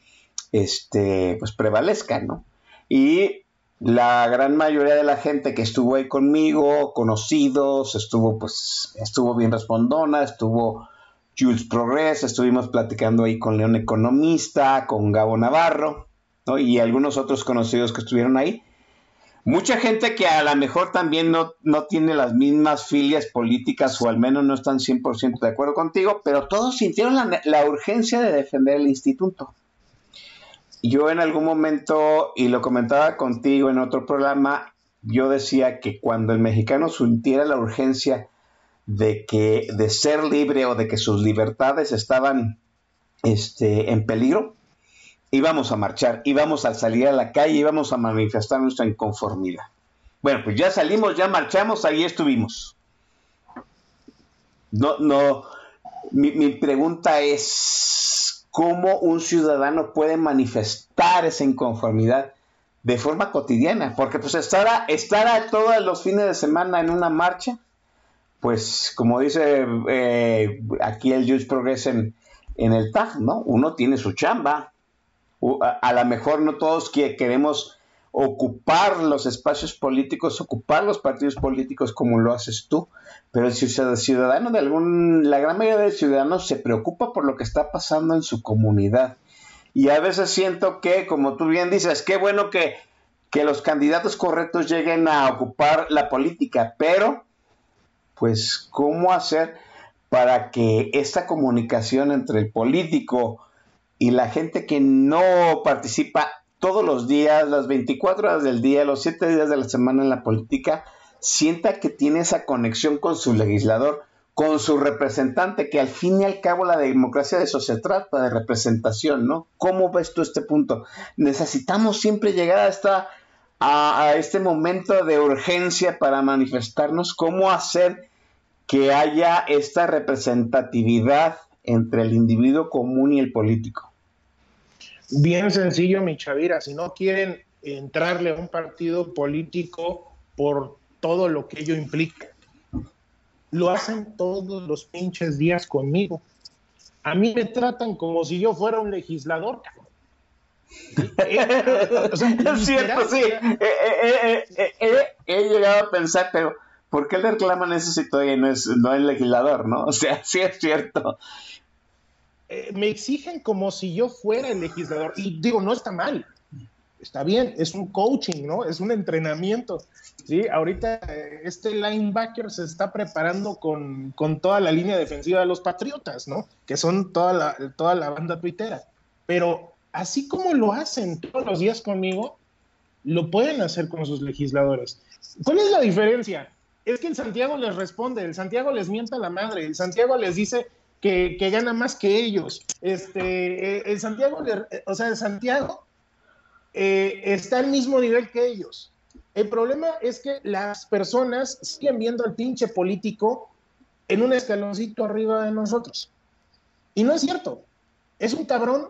este, pues prevalezca, ¿no? Y la gran mayoría de la gente que estuvo ahí conmigo, conocidos, estuvo pues, estuvo bien respondona, estuvo Jules Progress, estuvimos platicando ahí con León Economista, con Gabo Navarro. Y algunos otros conocidos que estuvieron ahí. Mucha gente que a lo mejor también no, no tiene las mismas filias políticas o al menos no están 100% de acuerdo contigo, pero todos sintieron la, urgencia de defender el instituto. Yo en algún momento, y lo comentaba contigo en otro programa, yo decía que cuando el mexicano sintiera la urgencia de que de ser libre o de que sus libertades estaban este, en peligro, íbamos a marchar, íbamos a salir a la calle, íbamos a manifestar nuestra inconformidad. Bueno, pues ya salimos, ya marchamos, ahí estuvimos. No, no, mi, mi pregunta es, cómo un ciudadano puede manifestar esa inconformidad de forma cotidiana, porque pues estar, a, estar todos los fines de semana en una marcha, pues como dice eh, aquí el Just Progress en, el TAG, ¿no? Uno tiene su chamba, a, a lo mejor no todos queremos ocupar los espacios políticos, ocupar los partidos políticos como lo haces tú, pero el ciudadano de algún, la gran mayoría de ciudadanos se preocupa por lo que está pasando en su comunidad. Y a veces siento que, como tú bien dices, qué bueno que, que los candidatos correctos lleguen a ocupar la política, pero, pues, ¿cómo hacer para que esta comunicación entre el político y la gente que no participa todos los días, las 24 horas del día, los 7 días de la semana en la política, sienta que tiene esa conexión con su legislador, con su representante, que al fin y al cabo la democracia de eso se trata, de representación, ¿no? ¿Cómo ves tú este punto? Necesitamos siempre llegar a, esta, a, este momento de urgencia para manifestarnos, cómo hacer que haya esta representatividad entre el individuo común y el político. Bien sencillo, mi Chavira. Si no quieren entrarle a un partido político por todo lo que ello implica, lo hacen todos los pinches días conmigo. A mí me tratan como si yo fuera un legislador. *laughs* es cierto, sí. Eh, eh, eh, he llegado a pensar, pero ¿por qué le reclaman eso si todavía no es, no es legislador, no? *laughs* O sea, sí es cierto. Eh, me exigen como si yo fuera el legislador. Y digo, no está mal. Está bien, es un coaching, ¿no? Es un entrenamiento. Sí, ahorita eh, este linebacker se está preparando con, toda la línea defensiva de los Patriotas, ¿no? Que son toda la, toda la banda tuitera. Pero así como lo hacen todos los días conmigo, lo pueden hacer con sus legisladores. ¿Cuál es la diferencia? Es que el Santiago les responde, el Santiago les mienta la madre, el Santiago les dice, que, gana más que ellos. Este, eh, el Santiago, o sea, Santiago eh, está al mismo nivel que ellos. El problema es que las personas siguen viendo al pinche político en un escaloncito arriba de nosotros. Y no es cierto. Es un cabrón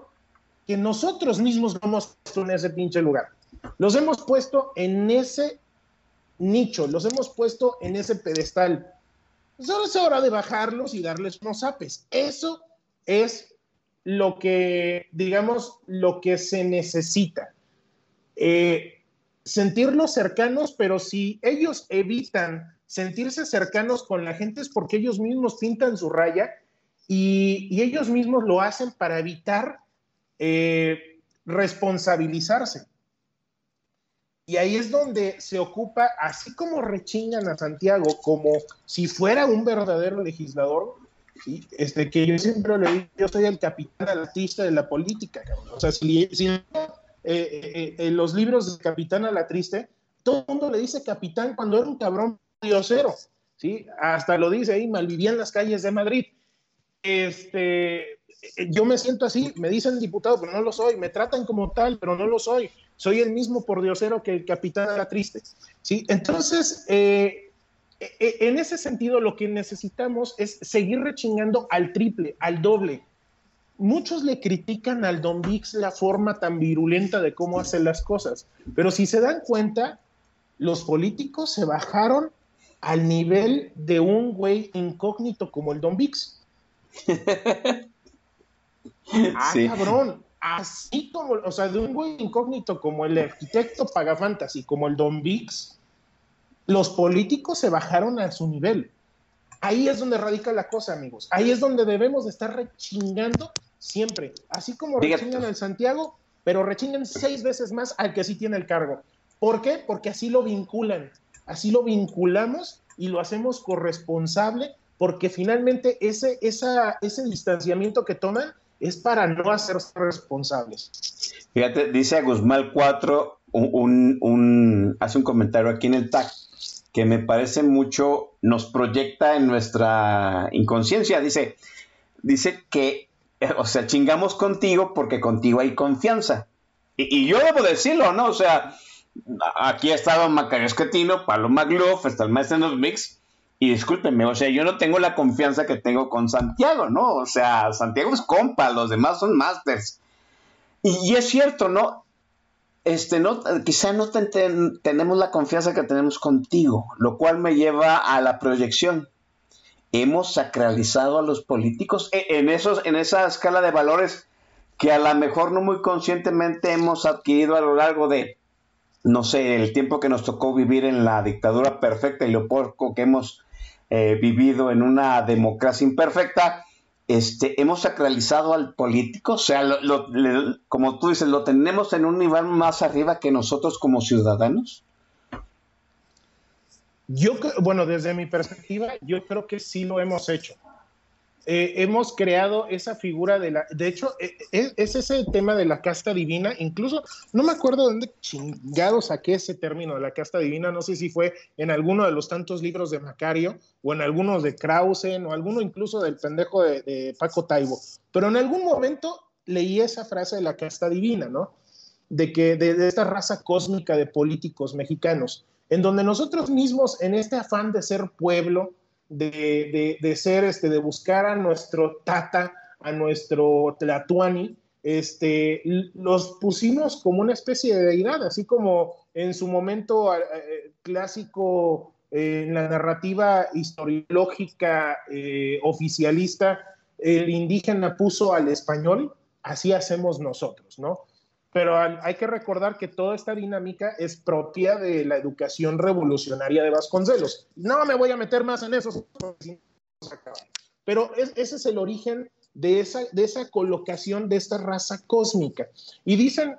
que nosotros mismos hemos puesto en ese pinche lugar. Los hemos puesto en ese nicho, los hemos puesto en ese pedestal. Solo es hora de bajarlos y darles unos apes. Eso es lo que, digamos, lo que se necesita. Eh, sentirlos cercanos, pero si ellos evitan sentirse cercanos con la gente es porque ellos mismos pintan su raya y, ellos mismos lo hacen para evitar eh, responsabilizarse. Y ahí es donde se ocupa, así como rechingan a Santiago, como si fuera un verdadero legislador, ¿sí? este, que yo siempre le digo, yo soy el capitán alatista de la política. O sea, si, eh, eh, en los libros de Capitán Alatriste, todo el mundo le dice capitán cuando era un cabrón diosero, ¿sí? Hasta lo dice ahí, malvivía en las calles de Madrid. Este, yo me siento así, me dicen diputado, pero no lo soy, me tratan como tal, pero no lo soy soy el mismo por diosero que el capitán era triste. ¿sí? Entonces, eh, eh, en ese sentido, lo que necesitamos es seguir rechingando al triple, al doble. muchos le critican al Don Vix la forma tan virulenta de cómo hace las cosas, pero si se dan cuenta, los políticos se bajaron al nivel de un güey incógnito como el Don Vix. *laughs* ah, cabrón, así como, o sea, de un güey incógnito como el arquitecto Pagafantasy, como el Don Vix, los políticos se bajaron a su nivel. Ahí es donde radica la cosa, amigos. Ahí es donde debemos de estar rechingando siempre. Así como rechingan al Santiago, pero rechingan seis veces más al que sí tiene el cargo. ¿Por qué? Porque así lo vinculan. Así lo vinculamos y lo hacemos corresponsable porque finalmente ese, esa, ese distanciamiento que toman es para no hacerse responsables. Fíjate, dice a Guzmán 4, un, hace un comentario aquí en el tag que me parece mucho, nos proyecta en nuestra inconsciencia. Dice, dice que, o sea, chingamos contigo porque contigo hay confianza. Y, yo debo decirlo, ¿no? O sea, aquí ha estado Macario Esquetino, Pablo Magluf, está el maestro de mix, y discúlpenme, o sea, yo no tengo la confianza que tengo con Santiago, ¿no? O sea, Santiago es compa, los demás son masters. Y, es cierto, ¿no? Este, no, quizá no tenemos la confianza que tenemos contigo, lo cual me lleva a la proyección. Hemos sacralizado a los políticos e, en, esos, en esa escala de valores que a lo mejor no muy conscientemente hemos adquirido a lo largo de, no sé, el tiempo que nos tocó vivir en la dictadura perfecta y lo poco que hemos eh, vivido en una democracia imperfecta, este, hemos sacralizado al político, o sea, como tú dices, lo tenemos en un nivel más arriba que nosotros como ciudadanos. Yo, bueno, desde mi perspectiva, yo creo que sí lo hemos hecho. Eh, hemos creado esa figura de la, de hecho, eh, eh, es, ese tema de la casta divina, incluso no me acuerdo de dónde chingado saqué ese término de la casta divina, no sé si fue en alguno de los tantos libros de Macario o en algunos de Krausen o alguno incluso del pendejo de, Paco Taibo, pero en algún momento leí esa frase de la casta divina, ¿no? De que de esta raza cósmica de políticos mexicanos, en donde nosotros mismos, en este afán de ser pueblo, de, ser, este, de buscar a nuestro tata, a nuestro tlatuani, este, los pusimos como una especie de deidad, así como en su momento clásico eh, en la narrativa historiológica eh, oficialista, el indígena puso al español, así hacemos nosotros, ¿no? Pero hay que recordar que toda esta dinámica es propia de la educación revolucionaria de Vasconcelos. No me voy a meter más en eso, pero ese es el origen de esa, de esa colocación de esta raza cósmica. Y dicen,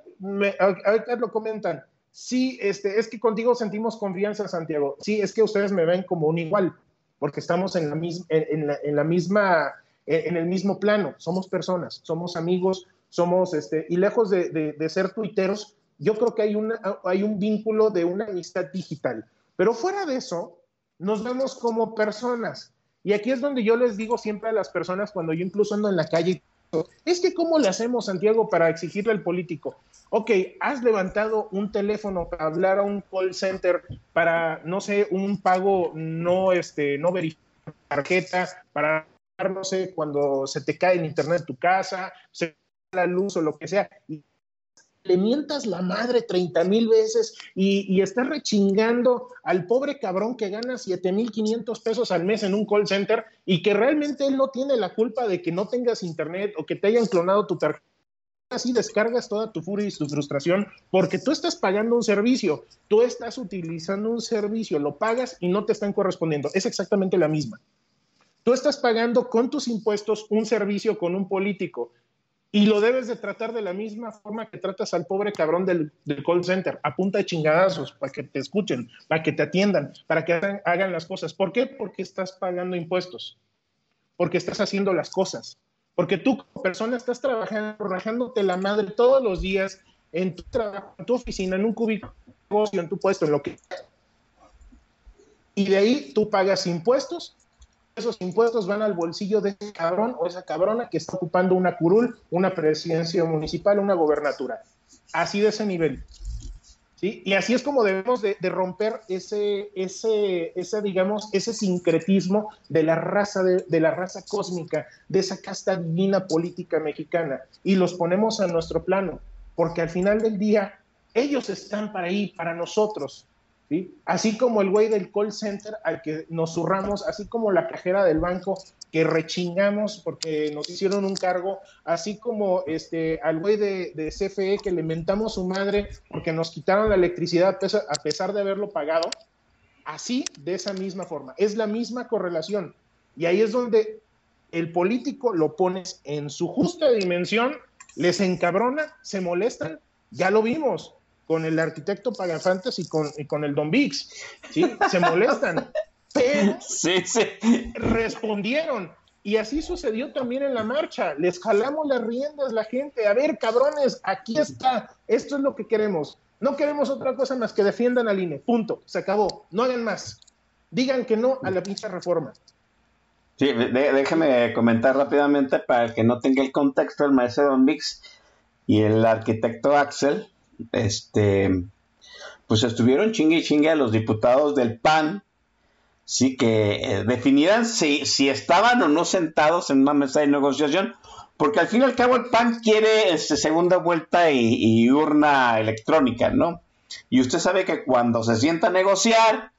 ahorita lo comentan, sí, este, es que contigo sentimos confianza, Santiago. Sí, es que ustedes me ven como un igual, porque estamos en la, misma, en la misma, en el mismo plano, somos personas, somos amigos, somos, este, y lejos de, ser tuiteros, yo creo que hay, una, hay un vínculo de una amistad digital. Pero fuera de eso, nos vemos como personas. Y aquí es donde yo les digo siempre a las personas cuando yo incluso ando en la calle, es que ¿cómo le hacemos, Santiago, para exigirle al político? Ok, has levantado un teléfono para hablar a un call center para, no sé, un pago no, este, no verificado, tarjeta, para, no sé, cuando se te cae en internet tu casa, se la luz o lo que sea, y le mientas la madre 30 mil veces y, y estás rechingando al pobre cabrón que gana 7 mil 500 pesos al mes en un call center y que realmente él no tiene la culpa de que no tengas internet o que te hayan clonado tu tarjeta. Así descargas toda tu furia y tu frustración porque tú estás pagando un servicio, tú estás utilizando un servicio, lo pagas y no te están correspondiendo. Es exactamente la misma. Tú estás pagando con tus impuestos un servicio con un político y lo debes de tratar de la misma forma que tratas al pobre cabrón del, call center, a punta de chingadazos, para que te escuchen, para que te atiendan, para que hagan, las cosas. ¿Por qué? Porque estás pagando impuestos, porque estás haciendo las cosas, porque tú como persona estás trabajando, rajándote la madre todos los días en tu en tu oficina, en un cubículo, en tu puesto, en lo que... Y de ahí tú pagas impuestos esos impuestos van al bolsillo de ese cabrón o esa cabrona que está ocupando una curul, una presidencia municipal, una gobernatura. Así de ese nivel. ¿sí? Y así es como debemos de, romper ese, ese, ese, digamos, ese sincretismo de la raza, de, de, la raza cósmica, de esa casta divina política mexicana, y los ponemos a nuestro plano, porque al final del día ellos están para ahí, para nosotros, Así como el güey del call center al que nos zurramos, así como la cajera del banco que rechingamos porque nos hicieron un cargo, así como este, al güey de, CFE que le mentamos su madre porque nos quitaron la electricidad a pesar de haberlo pagado, así, de esa misma forma. Es la misma correlación. Y ahí es donde el político lo pones en su justa dimensión, les encabrona, se molestan, ya lo vimos con el arquitecto Pagafantes y con, con el Don Vix, ¿sí? Se molestan, *laughs* pero sí, sí. respondieron. Y así sucedió también en la marcha. Les jalamos las riendas la gente. A ver, cabrones, aquí está. Esto es lo que queremos. No queremos otra cosa más que defiendan al INE. Punto. Se acabó. No hagan más. Digan que no a la pinche reforma. Sí, déjame comentar rápidamente para el que no tenga el contexto, el maestro Don Vix y el arquitecto Axel este, pues estuvieron chingue y chingue a los diputados del PAN, sí que eh, definirán si, si estaban o no sentados en una mesa de negociación, porque al fin y al cabo el PAN quiere este, segunda vuelta y, urna electrónica, ¿no? Y usted sabe que cuando se sienta a negociar,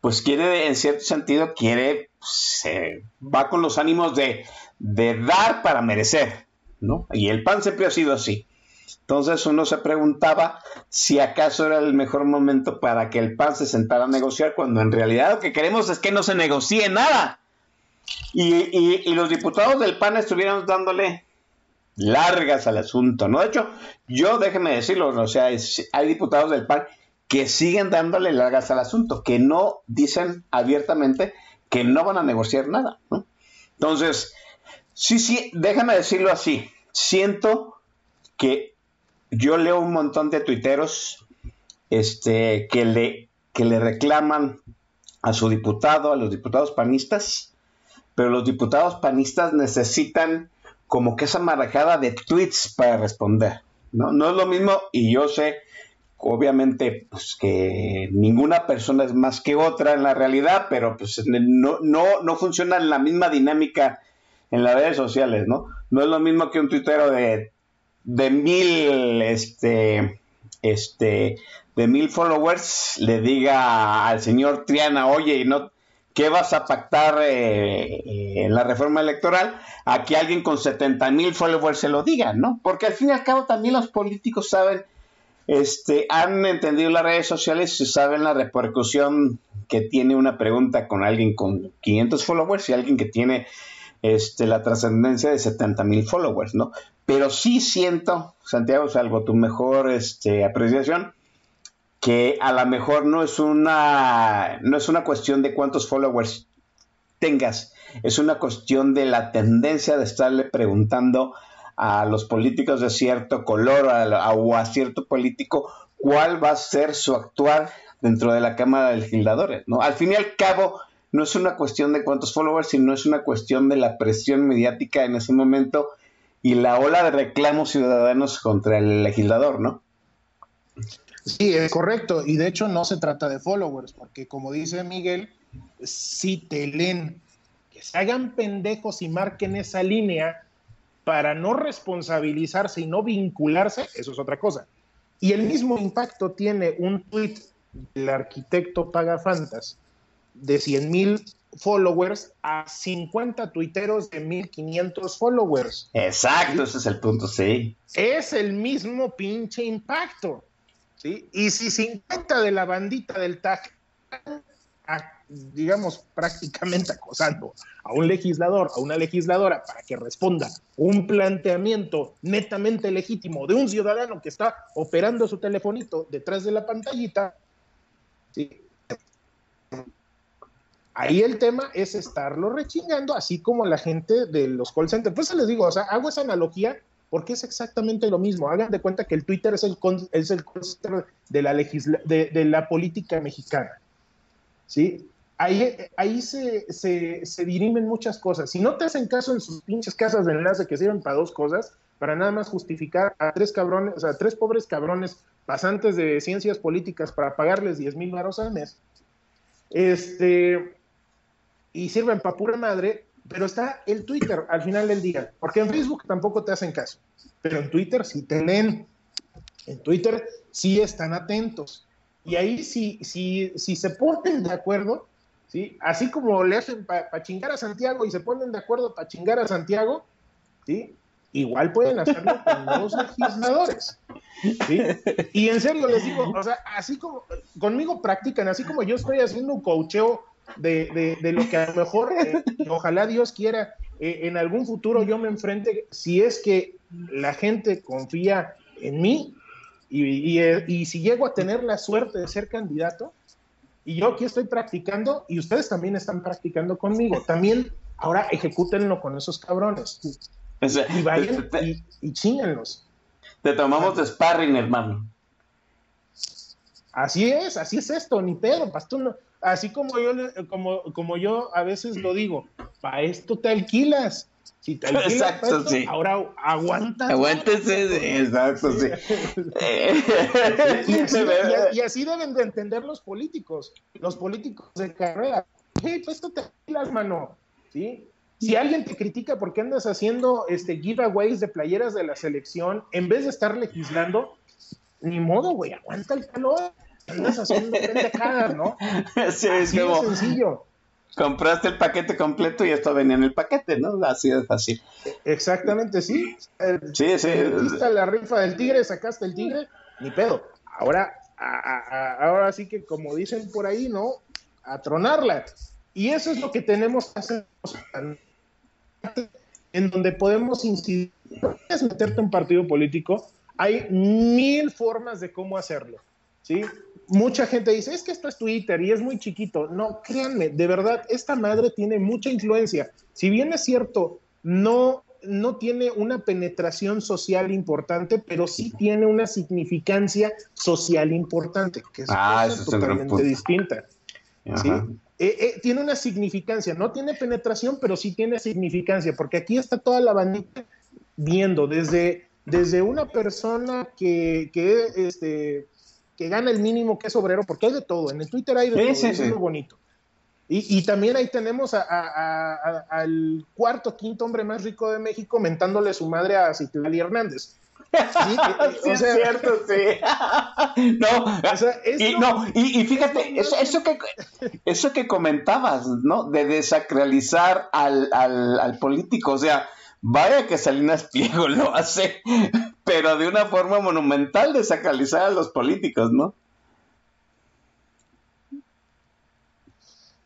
pues quiere, en cierto sentido, quiere, se va con los ánimos de, de dar para merecer, ¿no? Y el PAN siempre ha sido así. Entonces uno se preguntaba si acaso era el mejor momento para que el PAN se sentara a negociar, cuando en realidad lo que queremos es que no se negocie nada. Y, los diputados del PAN estuvieron dándole largas al asunto, ¿no? De hecho, yo déjeme decirlo, o sea, hay diputados del PAN que siguen dándole largas al asunto, que no dicen abiertamente que no van a negociar nada, ¿no? Entonces, sí, sí, déjame decirlo así, siento que yo leo un montón de tuiteros este, que, le, que le reclaman a su diputado, a los diputados panistas, pero los diputados panistas necesitan como que esa marajada de tweets para responder. ¿no? no es lo mismo, y yo sé, obviamente, pues que ninguna persona es más que otra en la realidad, pero pues no, no, no funciona la misma dinámica en las redes sociales, ¿no? No es lo mismo que un tuitero de de mil, este, este, de mil followers le diga al señor Triana, oye, no, ¿qué vas a pactar eh, eh, en la reforma electoral? A que alguien con 70 mil followers se lo diga, ¿no? Porque al fin y al cabo también los políticos saben, este, han entendido las redes sociales y saben la repercusión que tiene una pregunta con alguien con 500 followers y alguien que tiene este, la trascendencia de 70 mil followers, ¿no? Pero sí siento, Santiago, salvo tu mejor este, apreciación, que a lo mejor no es una no es una cuestión de cuántos followers tengas, es una cuestión de la tendencia de estarle preguntando a los políticos de cierto color o a cierto político cuál va a ser su actuar dentro de la Cámara de Legisladores, ¿no? Al fin y al cabo, no es una cuestión de cuántos followers, sino es una cuestión de la presión mediática en ese momento y la ola de reclamos ciudadanos contra el legislador, ¿no? Sí, es correcto. Y de hecho no se trata de followers, porque como dice Miguel, si te leen, que se hagan pendejos y marquen esa línea para no responsabilizarse y no vincularse, eso es otra cosa. Y el mismo impacto tiene un tuit del arquitecto Pagafantas de 100 mil followers a 50 tuiteros de 1500 followers. Exacto, ese es el punto, sí. Es el mismo pinche impacto. ¿sí? Y si 50 de la bandita del TAC, digamos, prácticamente acosando a un legislador, a una legisladora, para que responda un planteamiento netamente legítimo de un ciudadano que está operando su telefonito detrás de la pantallita, ¿sí? Ahí el tema es estarlo rechingando, así como la gente de los call centers. Pues les digo, o sea, hago esa analogía porque es exactamente lo mismo. Hagan de cuenta que el Twitter es el, es el call center de la, de, la política mexicana. ¿Sí? Ahí, ahí se, se, se, dirimen muchas cosas. Si no te hacen caso en sus pinches casas de enlace que sirven para dos cosas, para nada más justificar a tres cabrones, sea, tres pobres cabrones pasantes de ciencias políticas para pagarles 10 mil baros al mes, este, y sirven para pura madre, pero está el Twitter al final del día, porque en Facebook tampoco te hacen caso, pero en Twitter sí te leen, en Twitter sí están atentos, y ahí si, si, si se ponen de acuerdo, ¿sí? así como le hacen para chingar a Santiago y se ponen de acuerdo para chingar a Santiago, ¿sí? igual pueden hacerlo con los legisladores. ¿sí? Y en serio les digo, o sea, así como conmigo practican, así como yo estoy haciendo un coacheo de, de, lo que a lo mejor, eh, ojalá Dios quiera, eh, en algún futuro yo me enfrente, si es que la gente confía en mí y, eh, y, si llego a tener la suerte de ser candidato, y yo aquí estoy practicando y ustedes también están practicando conmigo, también ahora ejecútenlo con esos cabrones. y vayan y, y. Te tomamos de sparring, hermano. Así es, así es esto, ni pedo, pastor. Así como yo, como, como yo a veces lo digo, para esto te alquilas. Si te alquilas exacto, sí. ahora aguanta. Aguántese, exacto, sí. y, así, deben de entender los políticos, los políticos de carrera. Hey, pues esto te alquilas, mano. ¿Sí? Si alguien te critica porque andas haciendo este giveaways de playeras de la selección, en vez de estar legislando, ni modo, güey, aguanta el calor andas haciendo pendejadas, ¿no? *laughs* Sí, es como... sencillo. Compraste el paquete completo y esto venía en el paquete, ¿no? Así de fácil. Exactamente, sí. sí, sí. la rifa del tigre, sacaste el tigre, ni pedo. Ahora, ahora sí que como dicen por ahí, ¿no? A tronarla. Y eso es lo que tenemos que hacer en donde podemos incidir. Puedes meterte en un partido político, hay mil formas de cómo hacerlo. ¿Sí? Mucha gente dice, es que esto es Twitter y es muy chiquito. No, créanme, de verdad, esta madre tiene mucha influencia. Si bien es cierto, no, no tiene una penetración social importante, pero sí tiene una significancia social importante, que es ah, totalmente distinta. ¿sí? Eh, eh, tiene una significancia, no tiene penetración, pero sí tiene significancia, porque aquí está toda la bandita viendo desde, desde una persona que, que este, que gana el mínimo que es obrero, porque hay de todo, en el Twitter hay de todo, es muy bonito. Y, también ahí tenemos al cuarto, quinto hombre más rico de México mentándole su madre a Citlali Hernández. Sí, *laughs* es cierto, sí. *laughs* no, y, no y, fíjate, eso, eso, que, eso que comentabas, ¿no? De desacralizar al, al, al político, o sea, Vaya que Salinas Pliego *laughs* lo hace, pero de una forma monumental de sacralizar a los políticos, ¿no?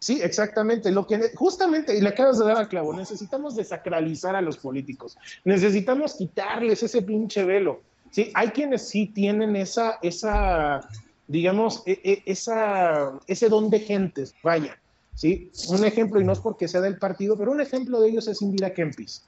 Sí, exactamente. Lo que justamente, y le acabas de dar al clavo, necesitamos desacralizar a los políticos. Necesitamos quitarles ese pinche velo. Sí, hay quienes sí tienen esa, esa, digamos, e, e, esa, ese don de gentes. Vaya, sí. Un ejemplo, y no es porque sea del partido, pero un ejemplo de ellos es Indira Kempis.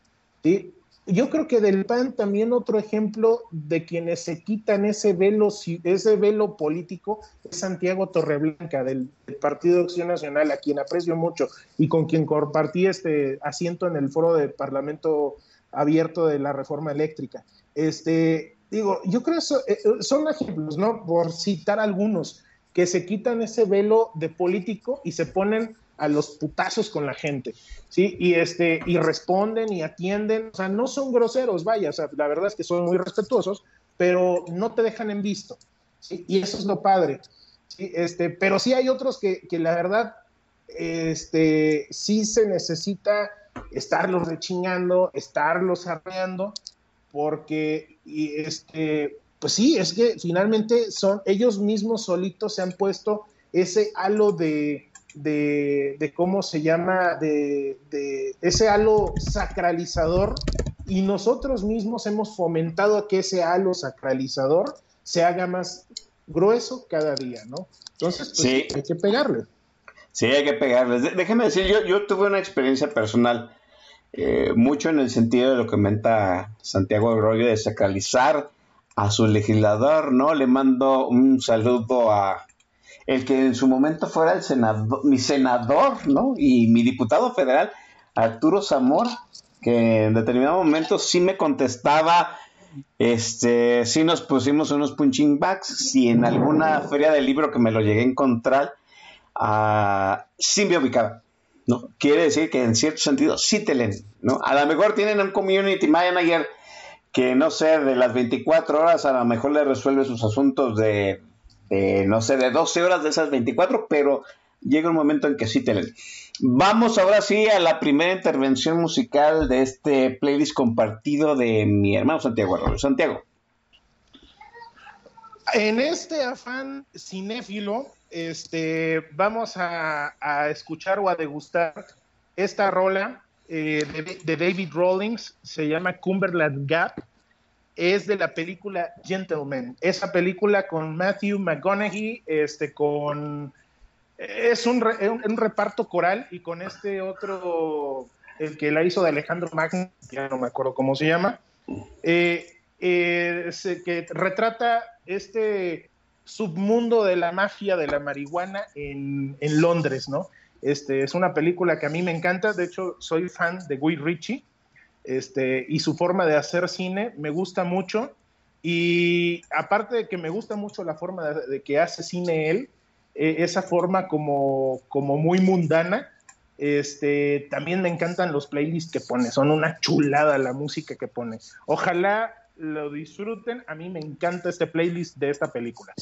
Yo creo que del PAN también otro ejemplo de quienes se quitan ese velo, ese velo político es Santiago Torreblanca del, Partido de Acción Nacional, a quien aprecio mucho y con quien compartí este asiento en el foro del Parlamento abierto de la reforma eléctrica. Este, digo, yo creo que eh, son ejemplos, ¿no? Por citar algunos, que se quitan ese velo de político y se ponen a los putazos con la gente, ¿sí? Y, este, y responden y atienden, o sea, no son groseros, vaya, o sea, la verdad es que son muy respetuosos, pero no te dejan en visto. Y eso es lo padre, ¿sí? Este, pero sí hay otros que, que la verdad, este, sí se necesita estarlos rechingando, estarlos arreando, porque, y este, pues sí, es que finalmente son ellos mismos solitos se han puesto ese halo de, de, cómo se llama, de, ese halo sacralizador y nosotros mismos hemos fomentado que ese halo sacralizador se haga más grueso cada día, ¿no? Entonces, pues, hay que pegarle. Sí, hay que pegarle. Déjeme decir, yo, yo tuve una experiencia personal, eh, mucho en el sentido de lo que comenta Santiago Arroyo, de sacralizar a su legislador, ¿no? Le mando un saludo a, el que en su momento fuera el mi senador, ¿no? Y mi diputado federal, Arturo Zamora, que en determinado momento sí me contestaba, este, sí nos pusimos unos punching bags, si en alguna feria del libro que me lo llegué a encontrar, uh, sí me ubicaba. ¿no? Quiere decir que en cierto sentido sí te leen, ¿no? A lo mejor tienen un community manager que, no sé, de las 24 horas a lo mejor le resuelve sus asuntos de, de no sé, de 12 horas de esas 24, pero llega un momento en que sí te. Vamos ahora sí a la primera intervención musical de este playlist compartido de mi hermano Santiago Arroyo. Santiago. En este afán cinéfilo, este, vamos a, escuchar o a degustar esta rola eh, de, David Rawlings, se llama Cumberland Gap, es de la película Gentleman, esa película con Matthew McConaughey, este, con, es un, reparto coral y con este otro, el que la hizo de Alejandro Magno, ya no me acuerdo cómo se llama, eh, eh, que retrata este submundo de la mafia de la marihuana en, Londres, ¿no? Este, es una película que a mí me encanta, de hecho soy fan de Guy Ritchie, este, y su forma de hacer cine me gusta mucho, y aparte de que me gusta mucho la forma de, que hace cine él, eh, esa forma como, como muy mundana, este, también me encantan los playlists que pone, son una chulada la música que pone. Ojalá lo disfruten. A mí me encanta este playlist de esta película.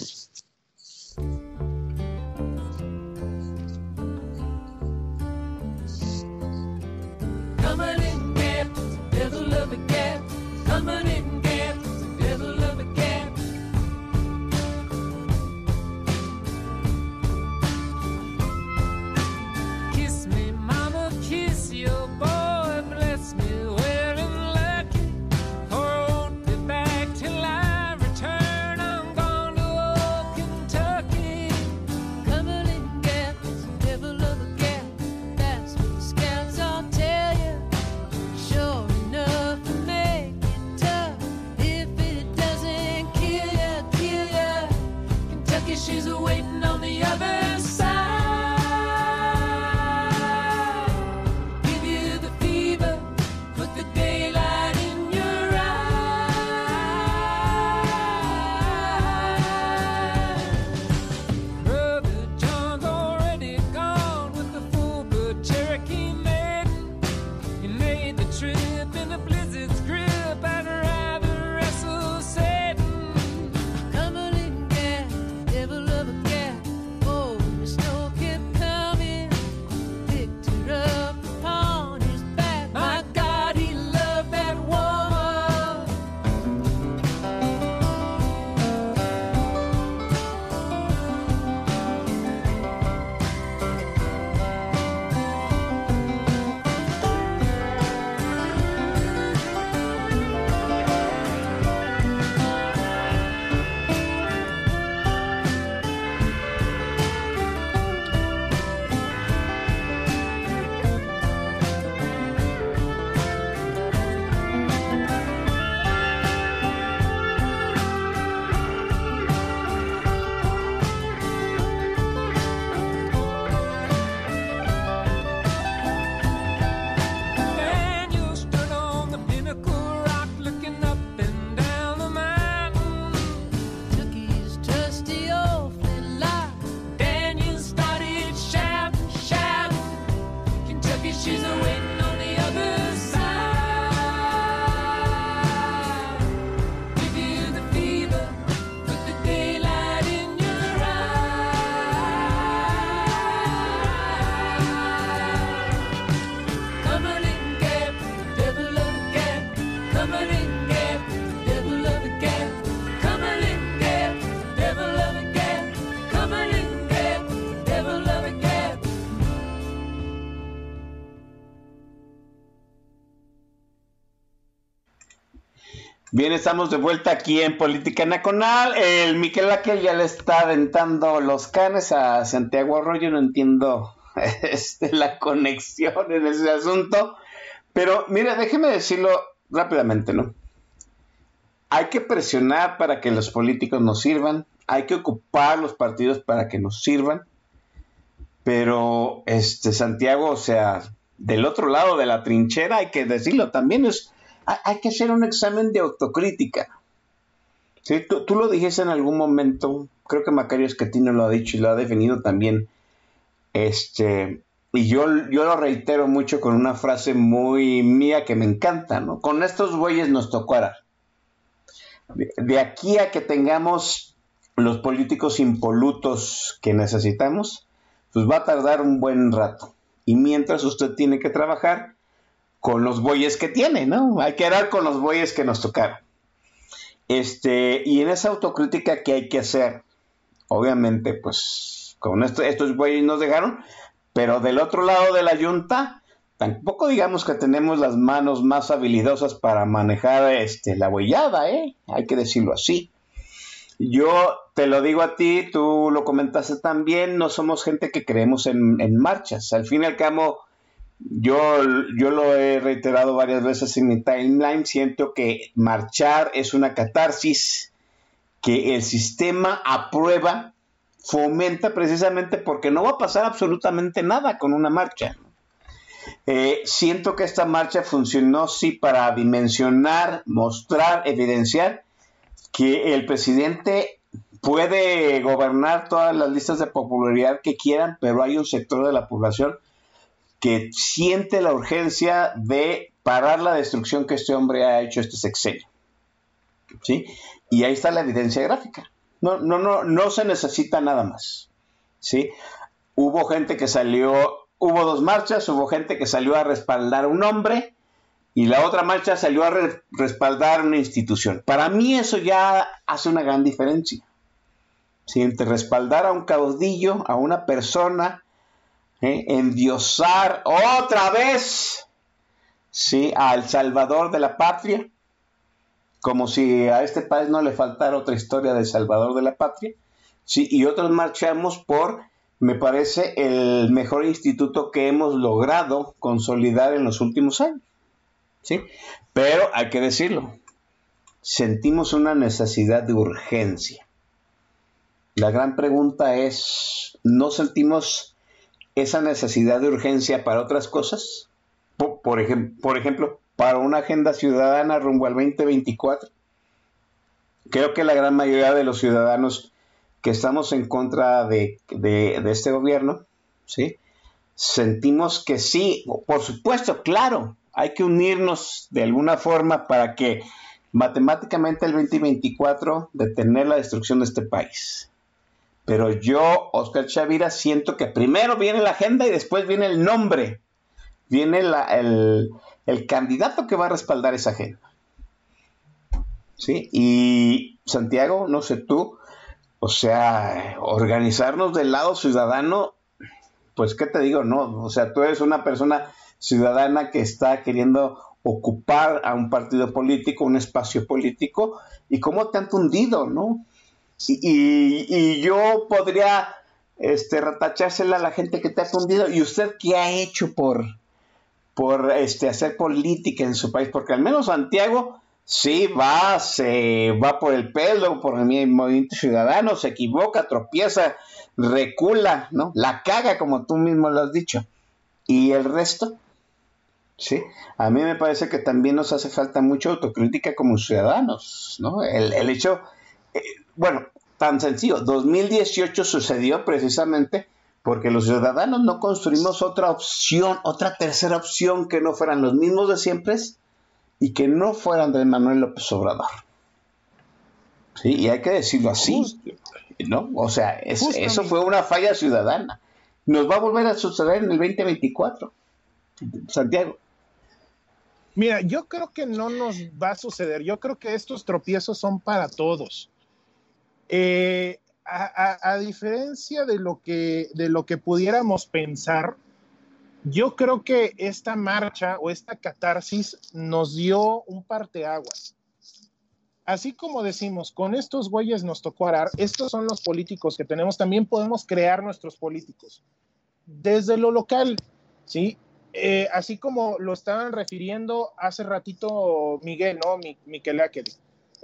Money. Bien, estamos de vuelta aquí en Política Nacional. El Miquel Aquel ya le está aventando los canes a Santiago Arroyo. No entiendo *laughs* este, la conexión en ese asunto. Pero mire, déjeme decirlo rápidamente, ¿no? Hay que presionar para que los políticos nos sirvan. Hay que ocupar los partidos para que nos sirvan. Pero, este, Santiago, o sea, del otro lado de la trinchera, hay que decirlo, también es, hay, que hacer un examen de autocrítica. ¿Sí? Tú, lo dijiste en algún momento, creo que Macario Escatino lo ha dicho y lo ha definido también, este, y yo, lo reitero mucho con una frase muy mía que me encanta. Con estos bueyes nos tocó arar. De, aquí a que tengamos los políticos impolutos que necesitamos, pues va a tardar un buen rato. Y mientras usted tiene que trabajar con los bueyes que tiene, ¿no? Hay que arar con los bueyes que nos tocaron. Este, y en esa autocrítica que hay que hacer, obviamente, pues con estos bueyes nos dejaron, pero del otro lado de la yunta, tampoco digamos que tenemos las manos más habilidosas para manejar este, la huellada, ¿eh? Hay que decirlo así. Yo te lo digo a ti, tú lo comentaste también, no somos gente que creemos en, marchas. Al fin y al cabo, yo, yo lo he reiterado varias veces en mi timeline, siento que marchar es una catarsis que el sistema aprueba fomenta precisamente porque no va a pasar absolutamente nada con una marcha. Eh, siento que esta marcha funcionó sí para dimensionar, mostrar, evidenciar que el presidente puede gobernar todas las listas de popularidad que quieran, pero hay un sector de la población que siente la urgencia de parar la destrucción que este hombre ha hecho este sexenio. ¿Sí? Y ahí está la evidencia gráfica. No, no, no, no se necesita nada más. ¿sí? Hubo gente que salió, hubo dos marchas, hubo gente que salió a respaldar a un hombre y la otra marcha salió a respaldar una institución. Para mí eso ya hace una gran diferencia. ¿sí? Entre respaldar a un caudillo, a una persona, ¿eh? endiosar otra vez ¿sí? al salvador de la patria, como si a este país no le faltara otra historia del Salvador de la Patria, ¿sí? y otros marchamos por, me parece, el mejor instituto que hemos logrado consolidar en los últimos años. ¿sí? Pero hay que decirlo, sentimos una necesidad de urgencia. La gran pregunta es, ¿no sentimos esa necesidad de urgencia para otras cosas? Por, ejemplo, para una agenda ciudadana rumbo al 2024. Creo que la gran mayoría de los ciudadanos que estamos en contra de, este gobierno, ¿sí? sentimos que sí, por supuesto, claro, hay que unirnos de alguna forma para que matemáticamente el 2024 detener la destrucción de este país. Pero yo, Oscar Chavira, siento que primero viene la agenda y después viene el nombre, viene la, el, el candidato que va a respaldar esa agenda. ¿Sí? Y Santiago, no sé tú, o sea, organizarnos del lado ciudadano, pues qué te digo, no, o sea, tú eres una persona ciudadana que está queriendo ocupar a un partido político, un espacio político, y cómo te han tundido, ¿no? Y, yo podría este, retachársela a la gente que te ha fundido, ¿y usted qué ha hecho por, por este, hacer política en su país, porque al menos Santiago sí va, se va por el pelo, por el movimiento ciudadano, se equivoca, tropieza, recula, ¿no? La caga, como tú mismo lo has dicho. ¿Y el resto? Sí, a mí me parece que también nos hace falta mucha autocrítica como ciudadanos, ¿no? El, hecho, eh, bueno, tan sencillo, 2018 sucedió precisamente porque los ciudadanos no construimos otra opción, otra tercera opción que no fueran los mismos de siempre y que no fueran de Manuel López Obrador. Sí, y hay que decirlo así, ¿no? O sea, eso fue una falla ciudadana. Nos va a volver a suceder en el 2024, Santiago. Mira, yo creo que no nos va a suceder. Yo creo que estos tropiezos son para todos. Eh, a, diferencia de lo, que, de lo que pudiéramos pensar, yo creo que esta marcha o esta catarsis nos dio un parteaguas. Así como decimos, con estos güeyes nos tocó arar, estos son los políticos que tenemos, también podemos crear nuestros políticos desde lo local, ¿sí? Eh, así como lo estaban refiriendo hace ratito Miguel, ¿no? Miquel Áquel.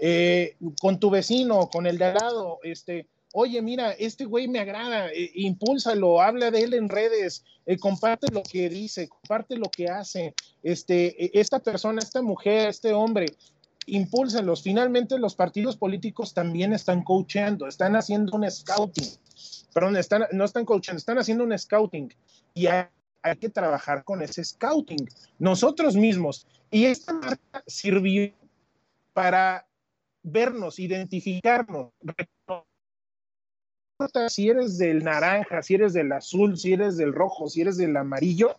Eh, con tu vecino, con el de al lado, este, oye, mira, este güey me agrada, eh, impúlsalo, habla de él en redes, eh, comparte lo que dice, comparte lo que hace, este, e, esta persona, esta mujer, este hombre, impúlsenlos. Finalmente los partidos políticos también están coachando, están haciendo un scouting, perdón, están, no están coachando, están haciendo un scouting y hay, hay que trabajar con ese scouting, nosotros mismos. Y esta marca sirvió para vernos, identificarnos, si eres del naranja, si eres del azul, si eres del rojo, si eres del amarillo,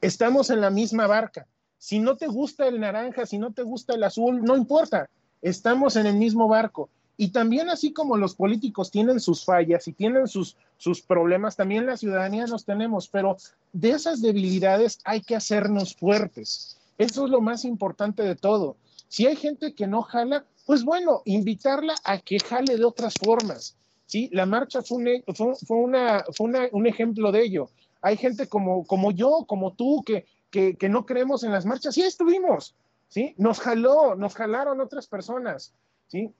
estamos en la misma barca. Si no te gusta el naranja, si no te gusta el azul, no importa, estamos en el mismo barco. Y también así como los políticos tienen sus fallas y tienen sus, sus problemas, también la ciudadanía los tenemos, pero de esas debilidades hay que hacernos fuertes. Eso es lo más importante de todo. Si hay gente que no jala, pues bueno, invitarla a que jale de otras formas. ¿sí? La marcha fue un, e, fue, una, fue una, un ejemplo de ello. Hay gente como, como yo, como tú, que, que, que, no creemos en las marchas. Sí, estuvimos, ¿sí? Nos jaló, nos jalaron otras personas, ¿sí?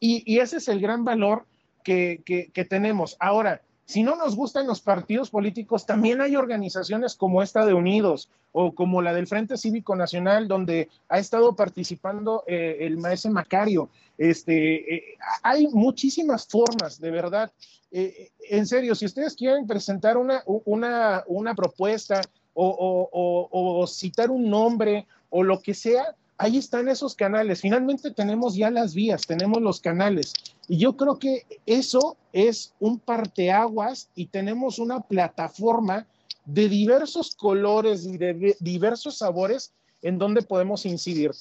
Y, y ese es el gran valor que, que tenemos. Ahora, si no nos gustan los partidos políticos, también hay organizaciones como esta de Unidos o como la del Frente Cívico Nacional, donde ha estado participando eh, el maestro Macario. Este, eh, hay muchísimas formas, de verdad. Eh, en serio, si ustedes quieren presentar una, una, una propuesta o, o, o, o citar un nombre o lo que sea, ahí están esos canales. Finalmente tenemos ya las vías, tenemos los canales. Y yo creo que eso es un parteaguas y tenemos una plataforma de diversos colores y de diversos sabores en donde podemos incidir.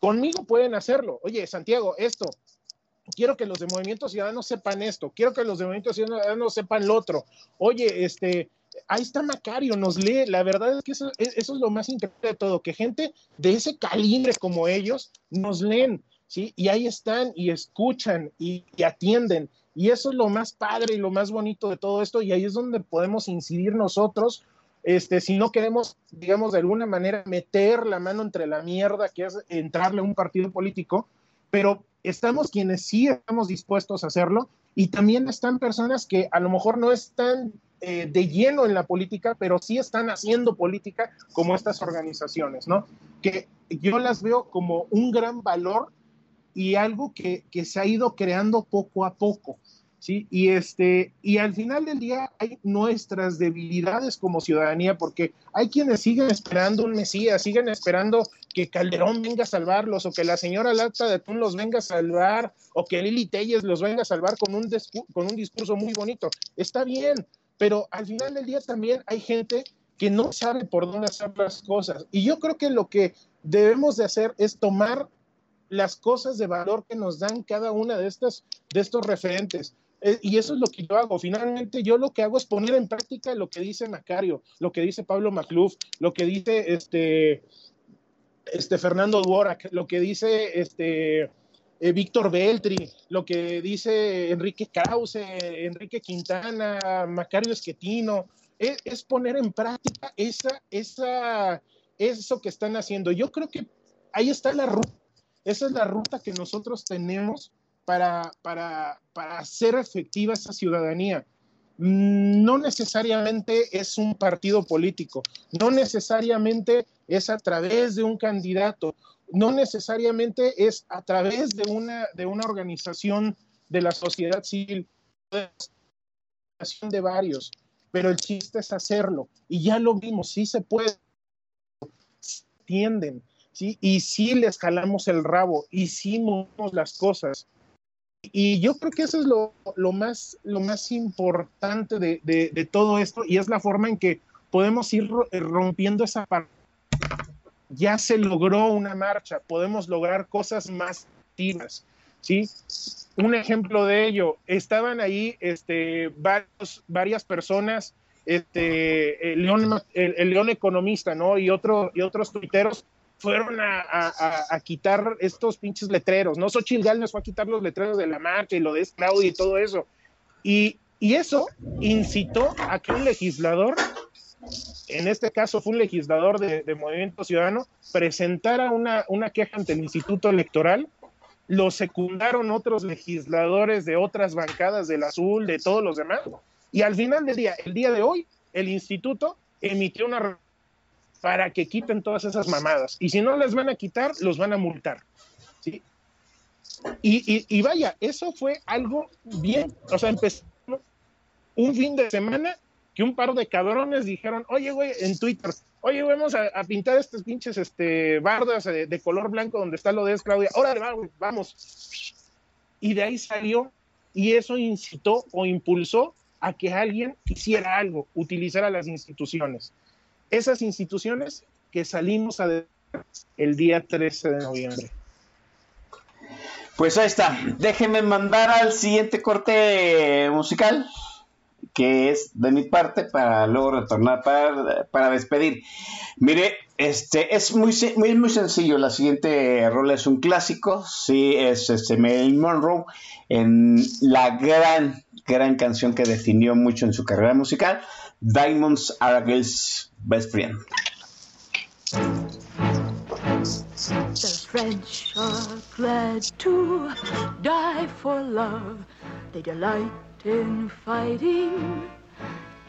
Conmigo pueden hacerlo. Oye, Santiago, esto, quiero que los de Movimiento Ciudadano sepan esto, quiero que los de Movimiento Ciudadano sepan lo otro. Oye, este, ahí está Macario, nos lee. La verdad es que eso, eso, es lo más increíble de todo, que gente de ese calibre como ellos nos leen, ¿sí? Y ahí están y escuchan y, y, atienden. Y eso es lo más padre y lo más bonito de todo esto. Y ahí es donde podemos incidir nosotros. Este, si no queremos, digamos, de alguna manera meter la mano entre la mierda que es entrarle a un partido político, pero estamos quienes sí estamos dispuestos a hacerlo y también están personas que a lo mejor no están eh, de lleno en la política, pero sí están haciendo política como estas organizaciones, ¿no? Que yo las veo como un gran valor y algo que, que se ha ido creando poco a poco. ¿Sí? Y, este, y al final del día hay nuestras debilidades como ciudadanía, porque hay quienes siguen esperando un Mesías, siguen esperando que Calderón venga a salvarlos, o que la señora Lata de Tun los venga a salvar, o que Lili Telles los venga a salvar con un, con un discurso muy bonito. Está bien, pero al final del día también hay gente que no sabe por dónde hacer las cosas. Y yo creo que lo que debemos de hacer es tomar las cosas de valor que nos dan cada una de estas de estos referentes. Eh, y eso es lo que yo hago. Finalmente, yo lo que hago es poner en práctica lo que dice Macario, lo que dice Pablo Macluf, lo que dice este, este Fernando Dvorak, lo que dice este, eh, Víctor Beltri, lo que dice Enrique Krause, Enrique Quintana, Macario Esquetino, es, es, poner en práctica esa, esa, eso que están haciendo. Yo creo que ahí está la ruta, esa es la ruta que nosotros tenemos para, para, para hacer efectiva esa ciudadanía. No necesariamente es un partido político, no necesariamente es a través de un candidato, no necesariamente es a través de una, de una organización de la sociedad civil, de varios, pero el chiste es hacerlo. Y ya lo vimos, sí se puede, entienden, ¿sí? Y sí les jalamos el rabo, movemos las cosas. Y yo creo que eso es lo, lo más, lo más importante de, de, de, todo esto, y es la forma en que podemos ir rompiendo esa parte ya se logró una marcha, podemos lograr cosas más activas, ¿sí? Un ejemplo de ello, estaban ahí este, varios, varias personas, este, el, León, el, el Economista, ¿no? Y, otro, y otros tuiteros fueron a, a, a, quitar estos pinches letreros, ¿no? Xochitl Gálvez fue a quitar los letreros de la marcha y lo de Claudia y todo eso. Y, y eso incitó a que un legislador en este caso fue un legislador de, de Movimiento Ciudadano, presentara una, una, queja ante el Instituto Electoral lo secundaron otros legisladores de otras bancadas del azul, de todos los demás, y al final del día, el día de hoy, el instituto emitió una para que quiten todas esas mamadas. Y si no las van a quitar, los van a multar. ¿sí? Y, vaya, eso fue algo bien. O sea, empezó un fin de semana que un par de cabrones dijeron, oye, güey, en Twitter, oye, vamos a, pintar estos pinches este, bardas de, color blanco donde está lo de Claudia. Órale, vamos. Y de ahí salió, y eso incitó o impulsó a que alguien hiciera algo, utilizara las instituciones. Esas instituciones que salimos el día 13 de noviembre. Pues ahí está. Déjenme mandar al siguiente corte musical, que es de mi parte, para luego retornar para, despedir. Mire, este es muy, muy, muy sencillo. La siguiente rola es un clásico. Sí, es este Marilyn Monroe en la gran, gran canción que definió mucho en su carrera musical, Diamonds Are a Girl's Best Friend. The French are glad to die for love. They delight in fighting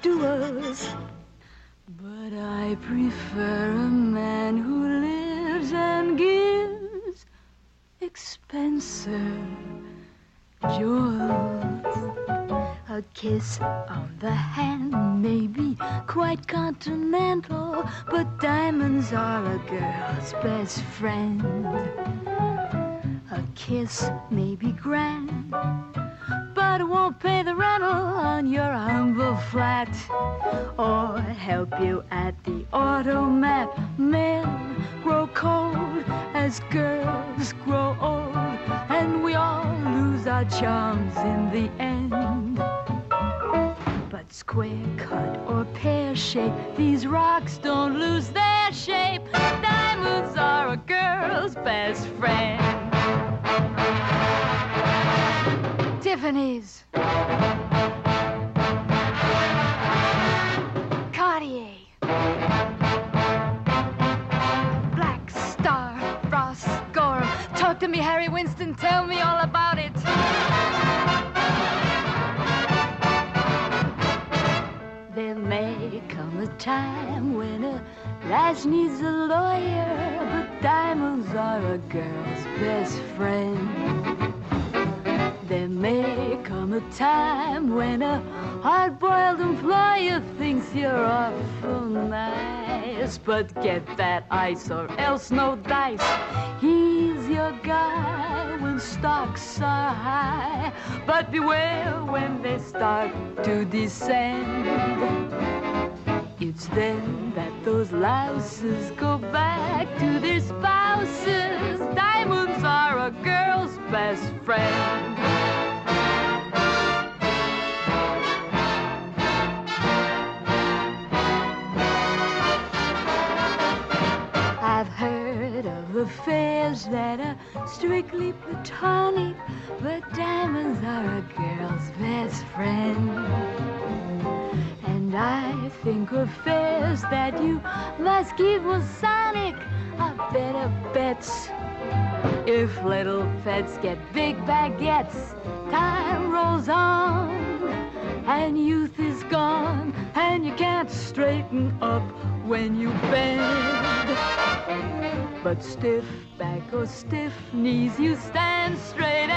duels. But I prefer a man who lives and gives expensive jewels. A kiss on the hand may be quite continental, but diamonds are a girl's best friend. A kiss may be grand, but it won't pay the rental on your humble flat or help you at the automat. Men grow cold as girls grow old, and we all lose our charms in the end square cut or pear shape. These rocks don't lose their shape. Diamonds are a girl's best friend. Tiffany's. Cartier. Black Star, Gorham. Talk to me, Harry Winston. Tell me all about it. May come a time when a lass needs a lawyer, but diamonds are a girl's best friend. There may come a time when a hard-boiled employer thinks you're awful nice, but get that ice or else no dice. Your guy when stocks are high, but beware when they start to descend. It's then that those louses go back to their spouses. Diamonds are a girl's best friend. Affairs that are strictly platonic, but diamonds are a girl's best friend. And I think affairs that you must keep Masonic are better bets. If little pets get big baguettes, time rolls on, and youth is gone, and you can't straighten up when you bend. But stiff back or stiff knees, you stand straight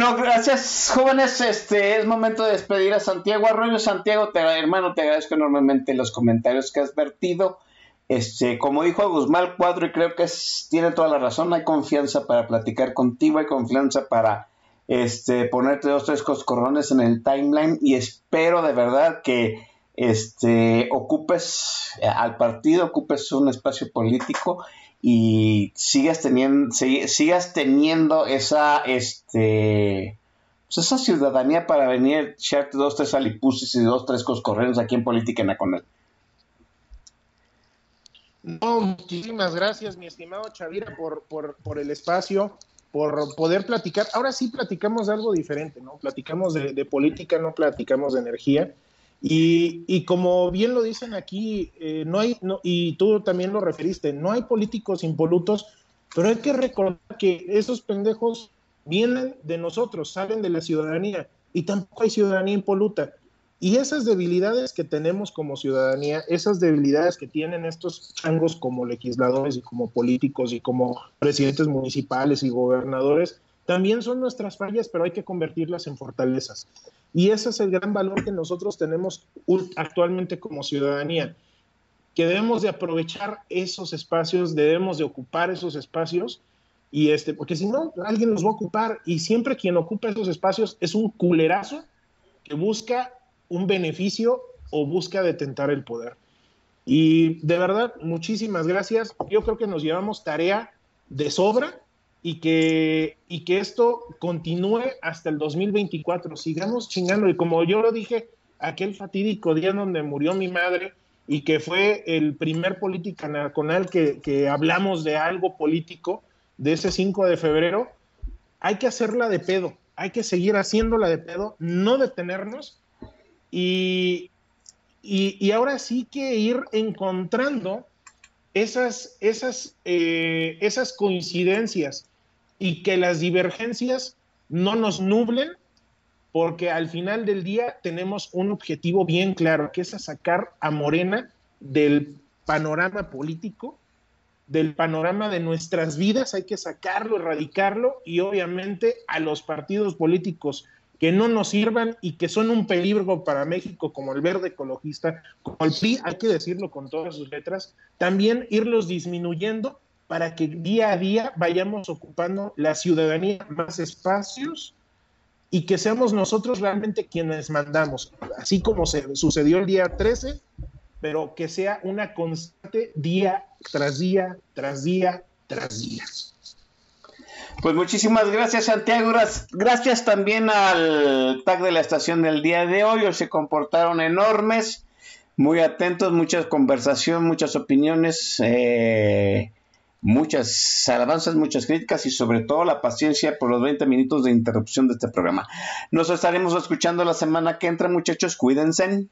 Bueno, gracias, jóvenes. Este es momento de despedir a Santiago Arroyo. Santiago, te, hermano, te agradezco enormemente los comentarios que has vertido. Este, como dijo Guzmán Cuadro, y creo que tiene toda la razón, hay confianza para platicar contigo, hay confianza para este, ponerte dos, tres coscorrones en el timeline y espero de verdad que este, ocupes eh, al partido, ocupes un espacio político y sigas teniendo, sigas teniendo esa, este, pues esa ciudadanía para venir, echarte dos, tres alipusis y dos, tres coscorrenos aquí en Política Nacional. No, muchísimas gracias, mi estimado Chavira, por, por, por, el espacio, por poder platicar. Ahora sí platicamos de algo diferente, ¿no? Platicamos de, política, no platicamos de energía. Y, y como bien lo dicen aquí, eh, no hay, no, y tú también lo referiste, no hay políticos impolutos, pero hay que recordar que esos pendejos vienen de nosotros, salen de la ciudadanía, y tampoco hay ciudadanía impoluta. Y esas debilidades que tenemos como ciudadanía, esas debilidades que tienen estos changos como legisladores y como políticos y como presidentes municipales y gobernadores, también son nuestras fallas, pero hay que convertirlas en fortalezas. Y ese es el gran valor que nosotros tenemos actualmente como ciudadanía, que debemos de aprovechar esos espacios, debemos de ocupar esos espacios, y este, porque si no, alguien los va a ocupar, y siempre quien ocupa esos espacios es un culerazo que busca un beneficio o busca detentar el poder. Y de verdad, muchísimas gracias. Yo creo que nos llevamos tarea de sobra y que, y que esto continúe hasta el 2024. Sigamos chingando. Y como yo lo dije, aquel fatídico día donde murió mi madre y que fue el primer política nacional que, que hablamos de algo político, de ese 5 de febrero, hay que hacerla de pedo. Hay que seguir haciéndola de pedo, no detenernos y, y, ahora sí que ir encontrando esas, esas, eh, esas coincidencias y que las divergencias no nos nublen, porque al final del día tenemos un objetivo bien claro, que es sacar a Morena del panorama político, del panorama de nuestras vidas, hay que sacarlo, erradicarlo y obviamente a los partidos políticos que no nos sirvan y que son un peligro para México, como el verde ecologista, como el PRI, hay que decirlo con todas sus letras, también irlos disminuyendo para que día a día vayamos ocupando la ciudadanía más espacios y que seamos nosotros realmente quienes mandamos, así como se sucedió el día 13, pero que sea una constante día tras día, tras día, tras día. Pues muchísimas gracias Santiago, gracias también al tag de la estación del día de hoy, hoy se comportaron enormes, muy atentos, muchas conversación, muchas opiniones, eh, muchas alabanzas, muchas críticas y sobre todo la paciencia por los 20 minutos de interrupción de este programa. Nos estaremos escuchando la semana que entra muchachos, cuídense.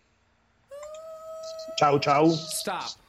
Chao, chao. Stop.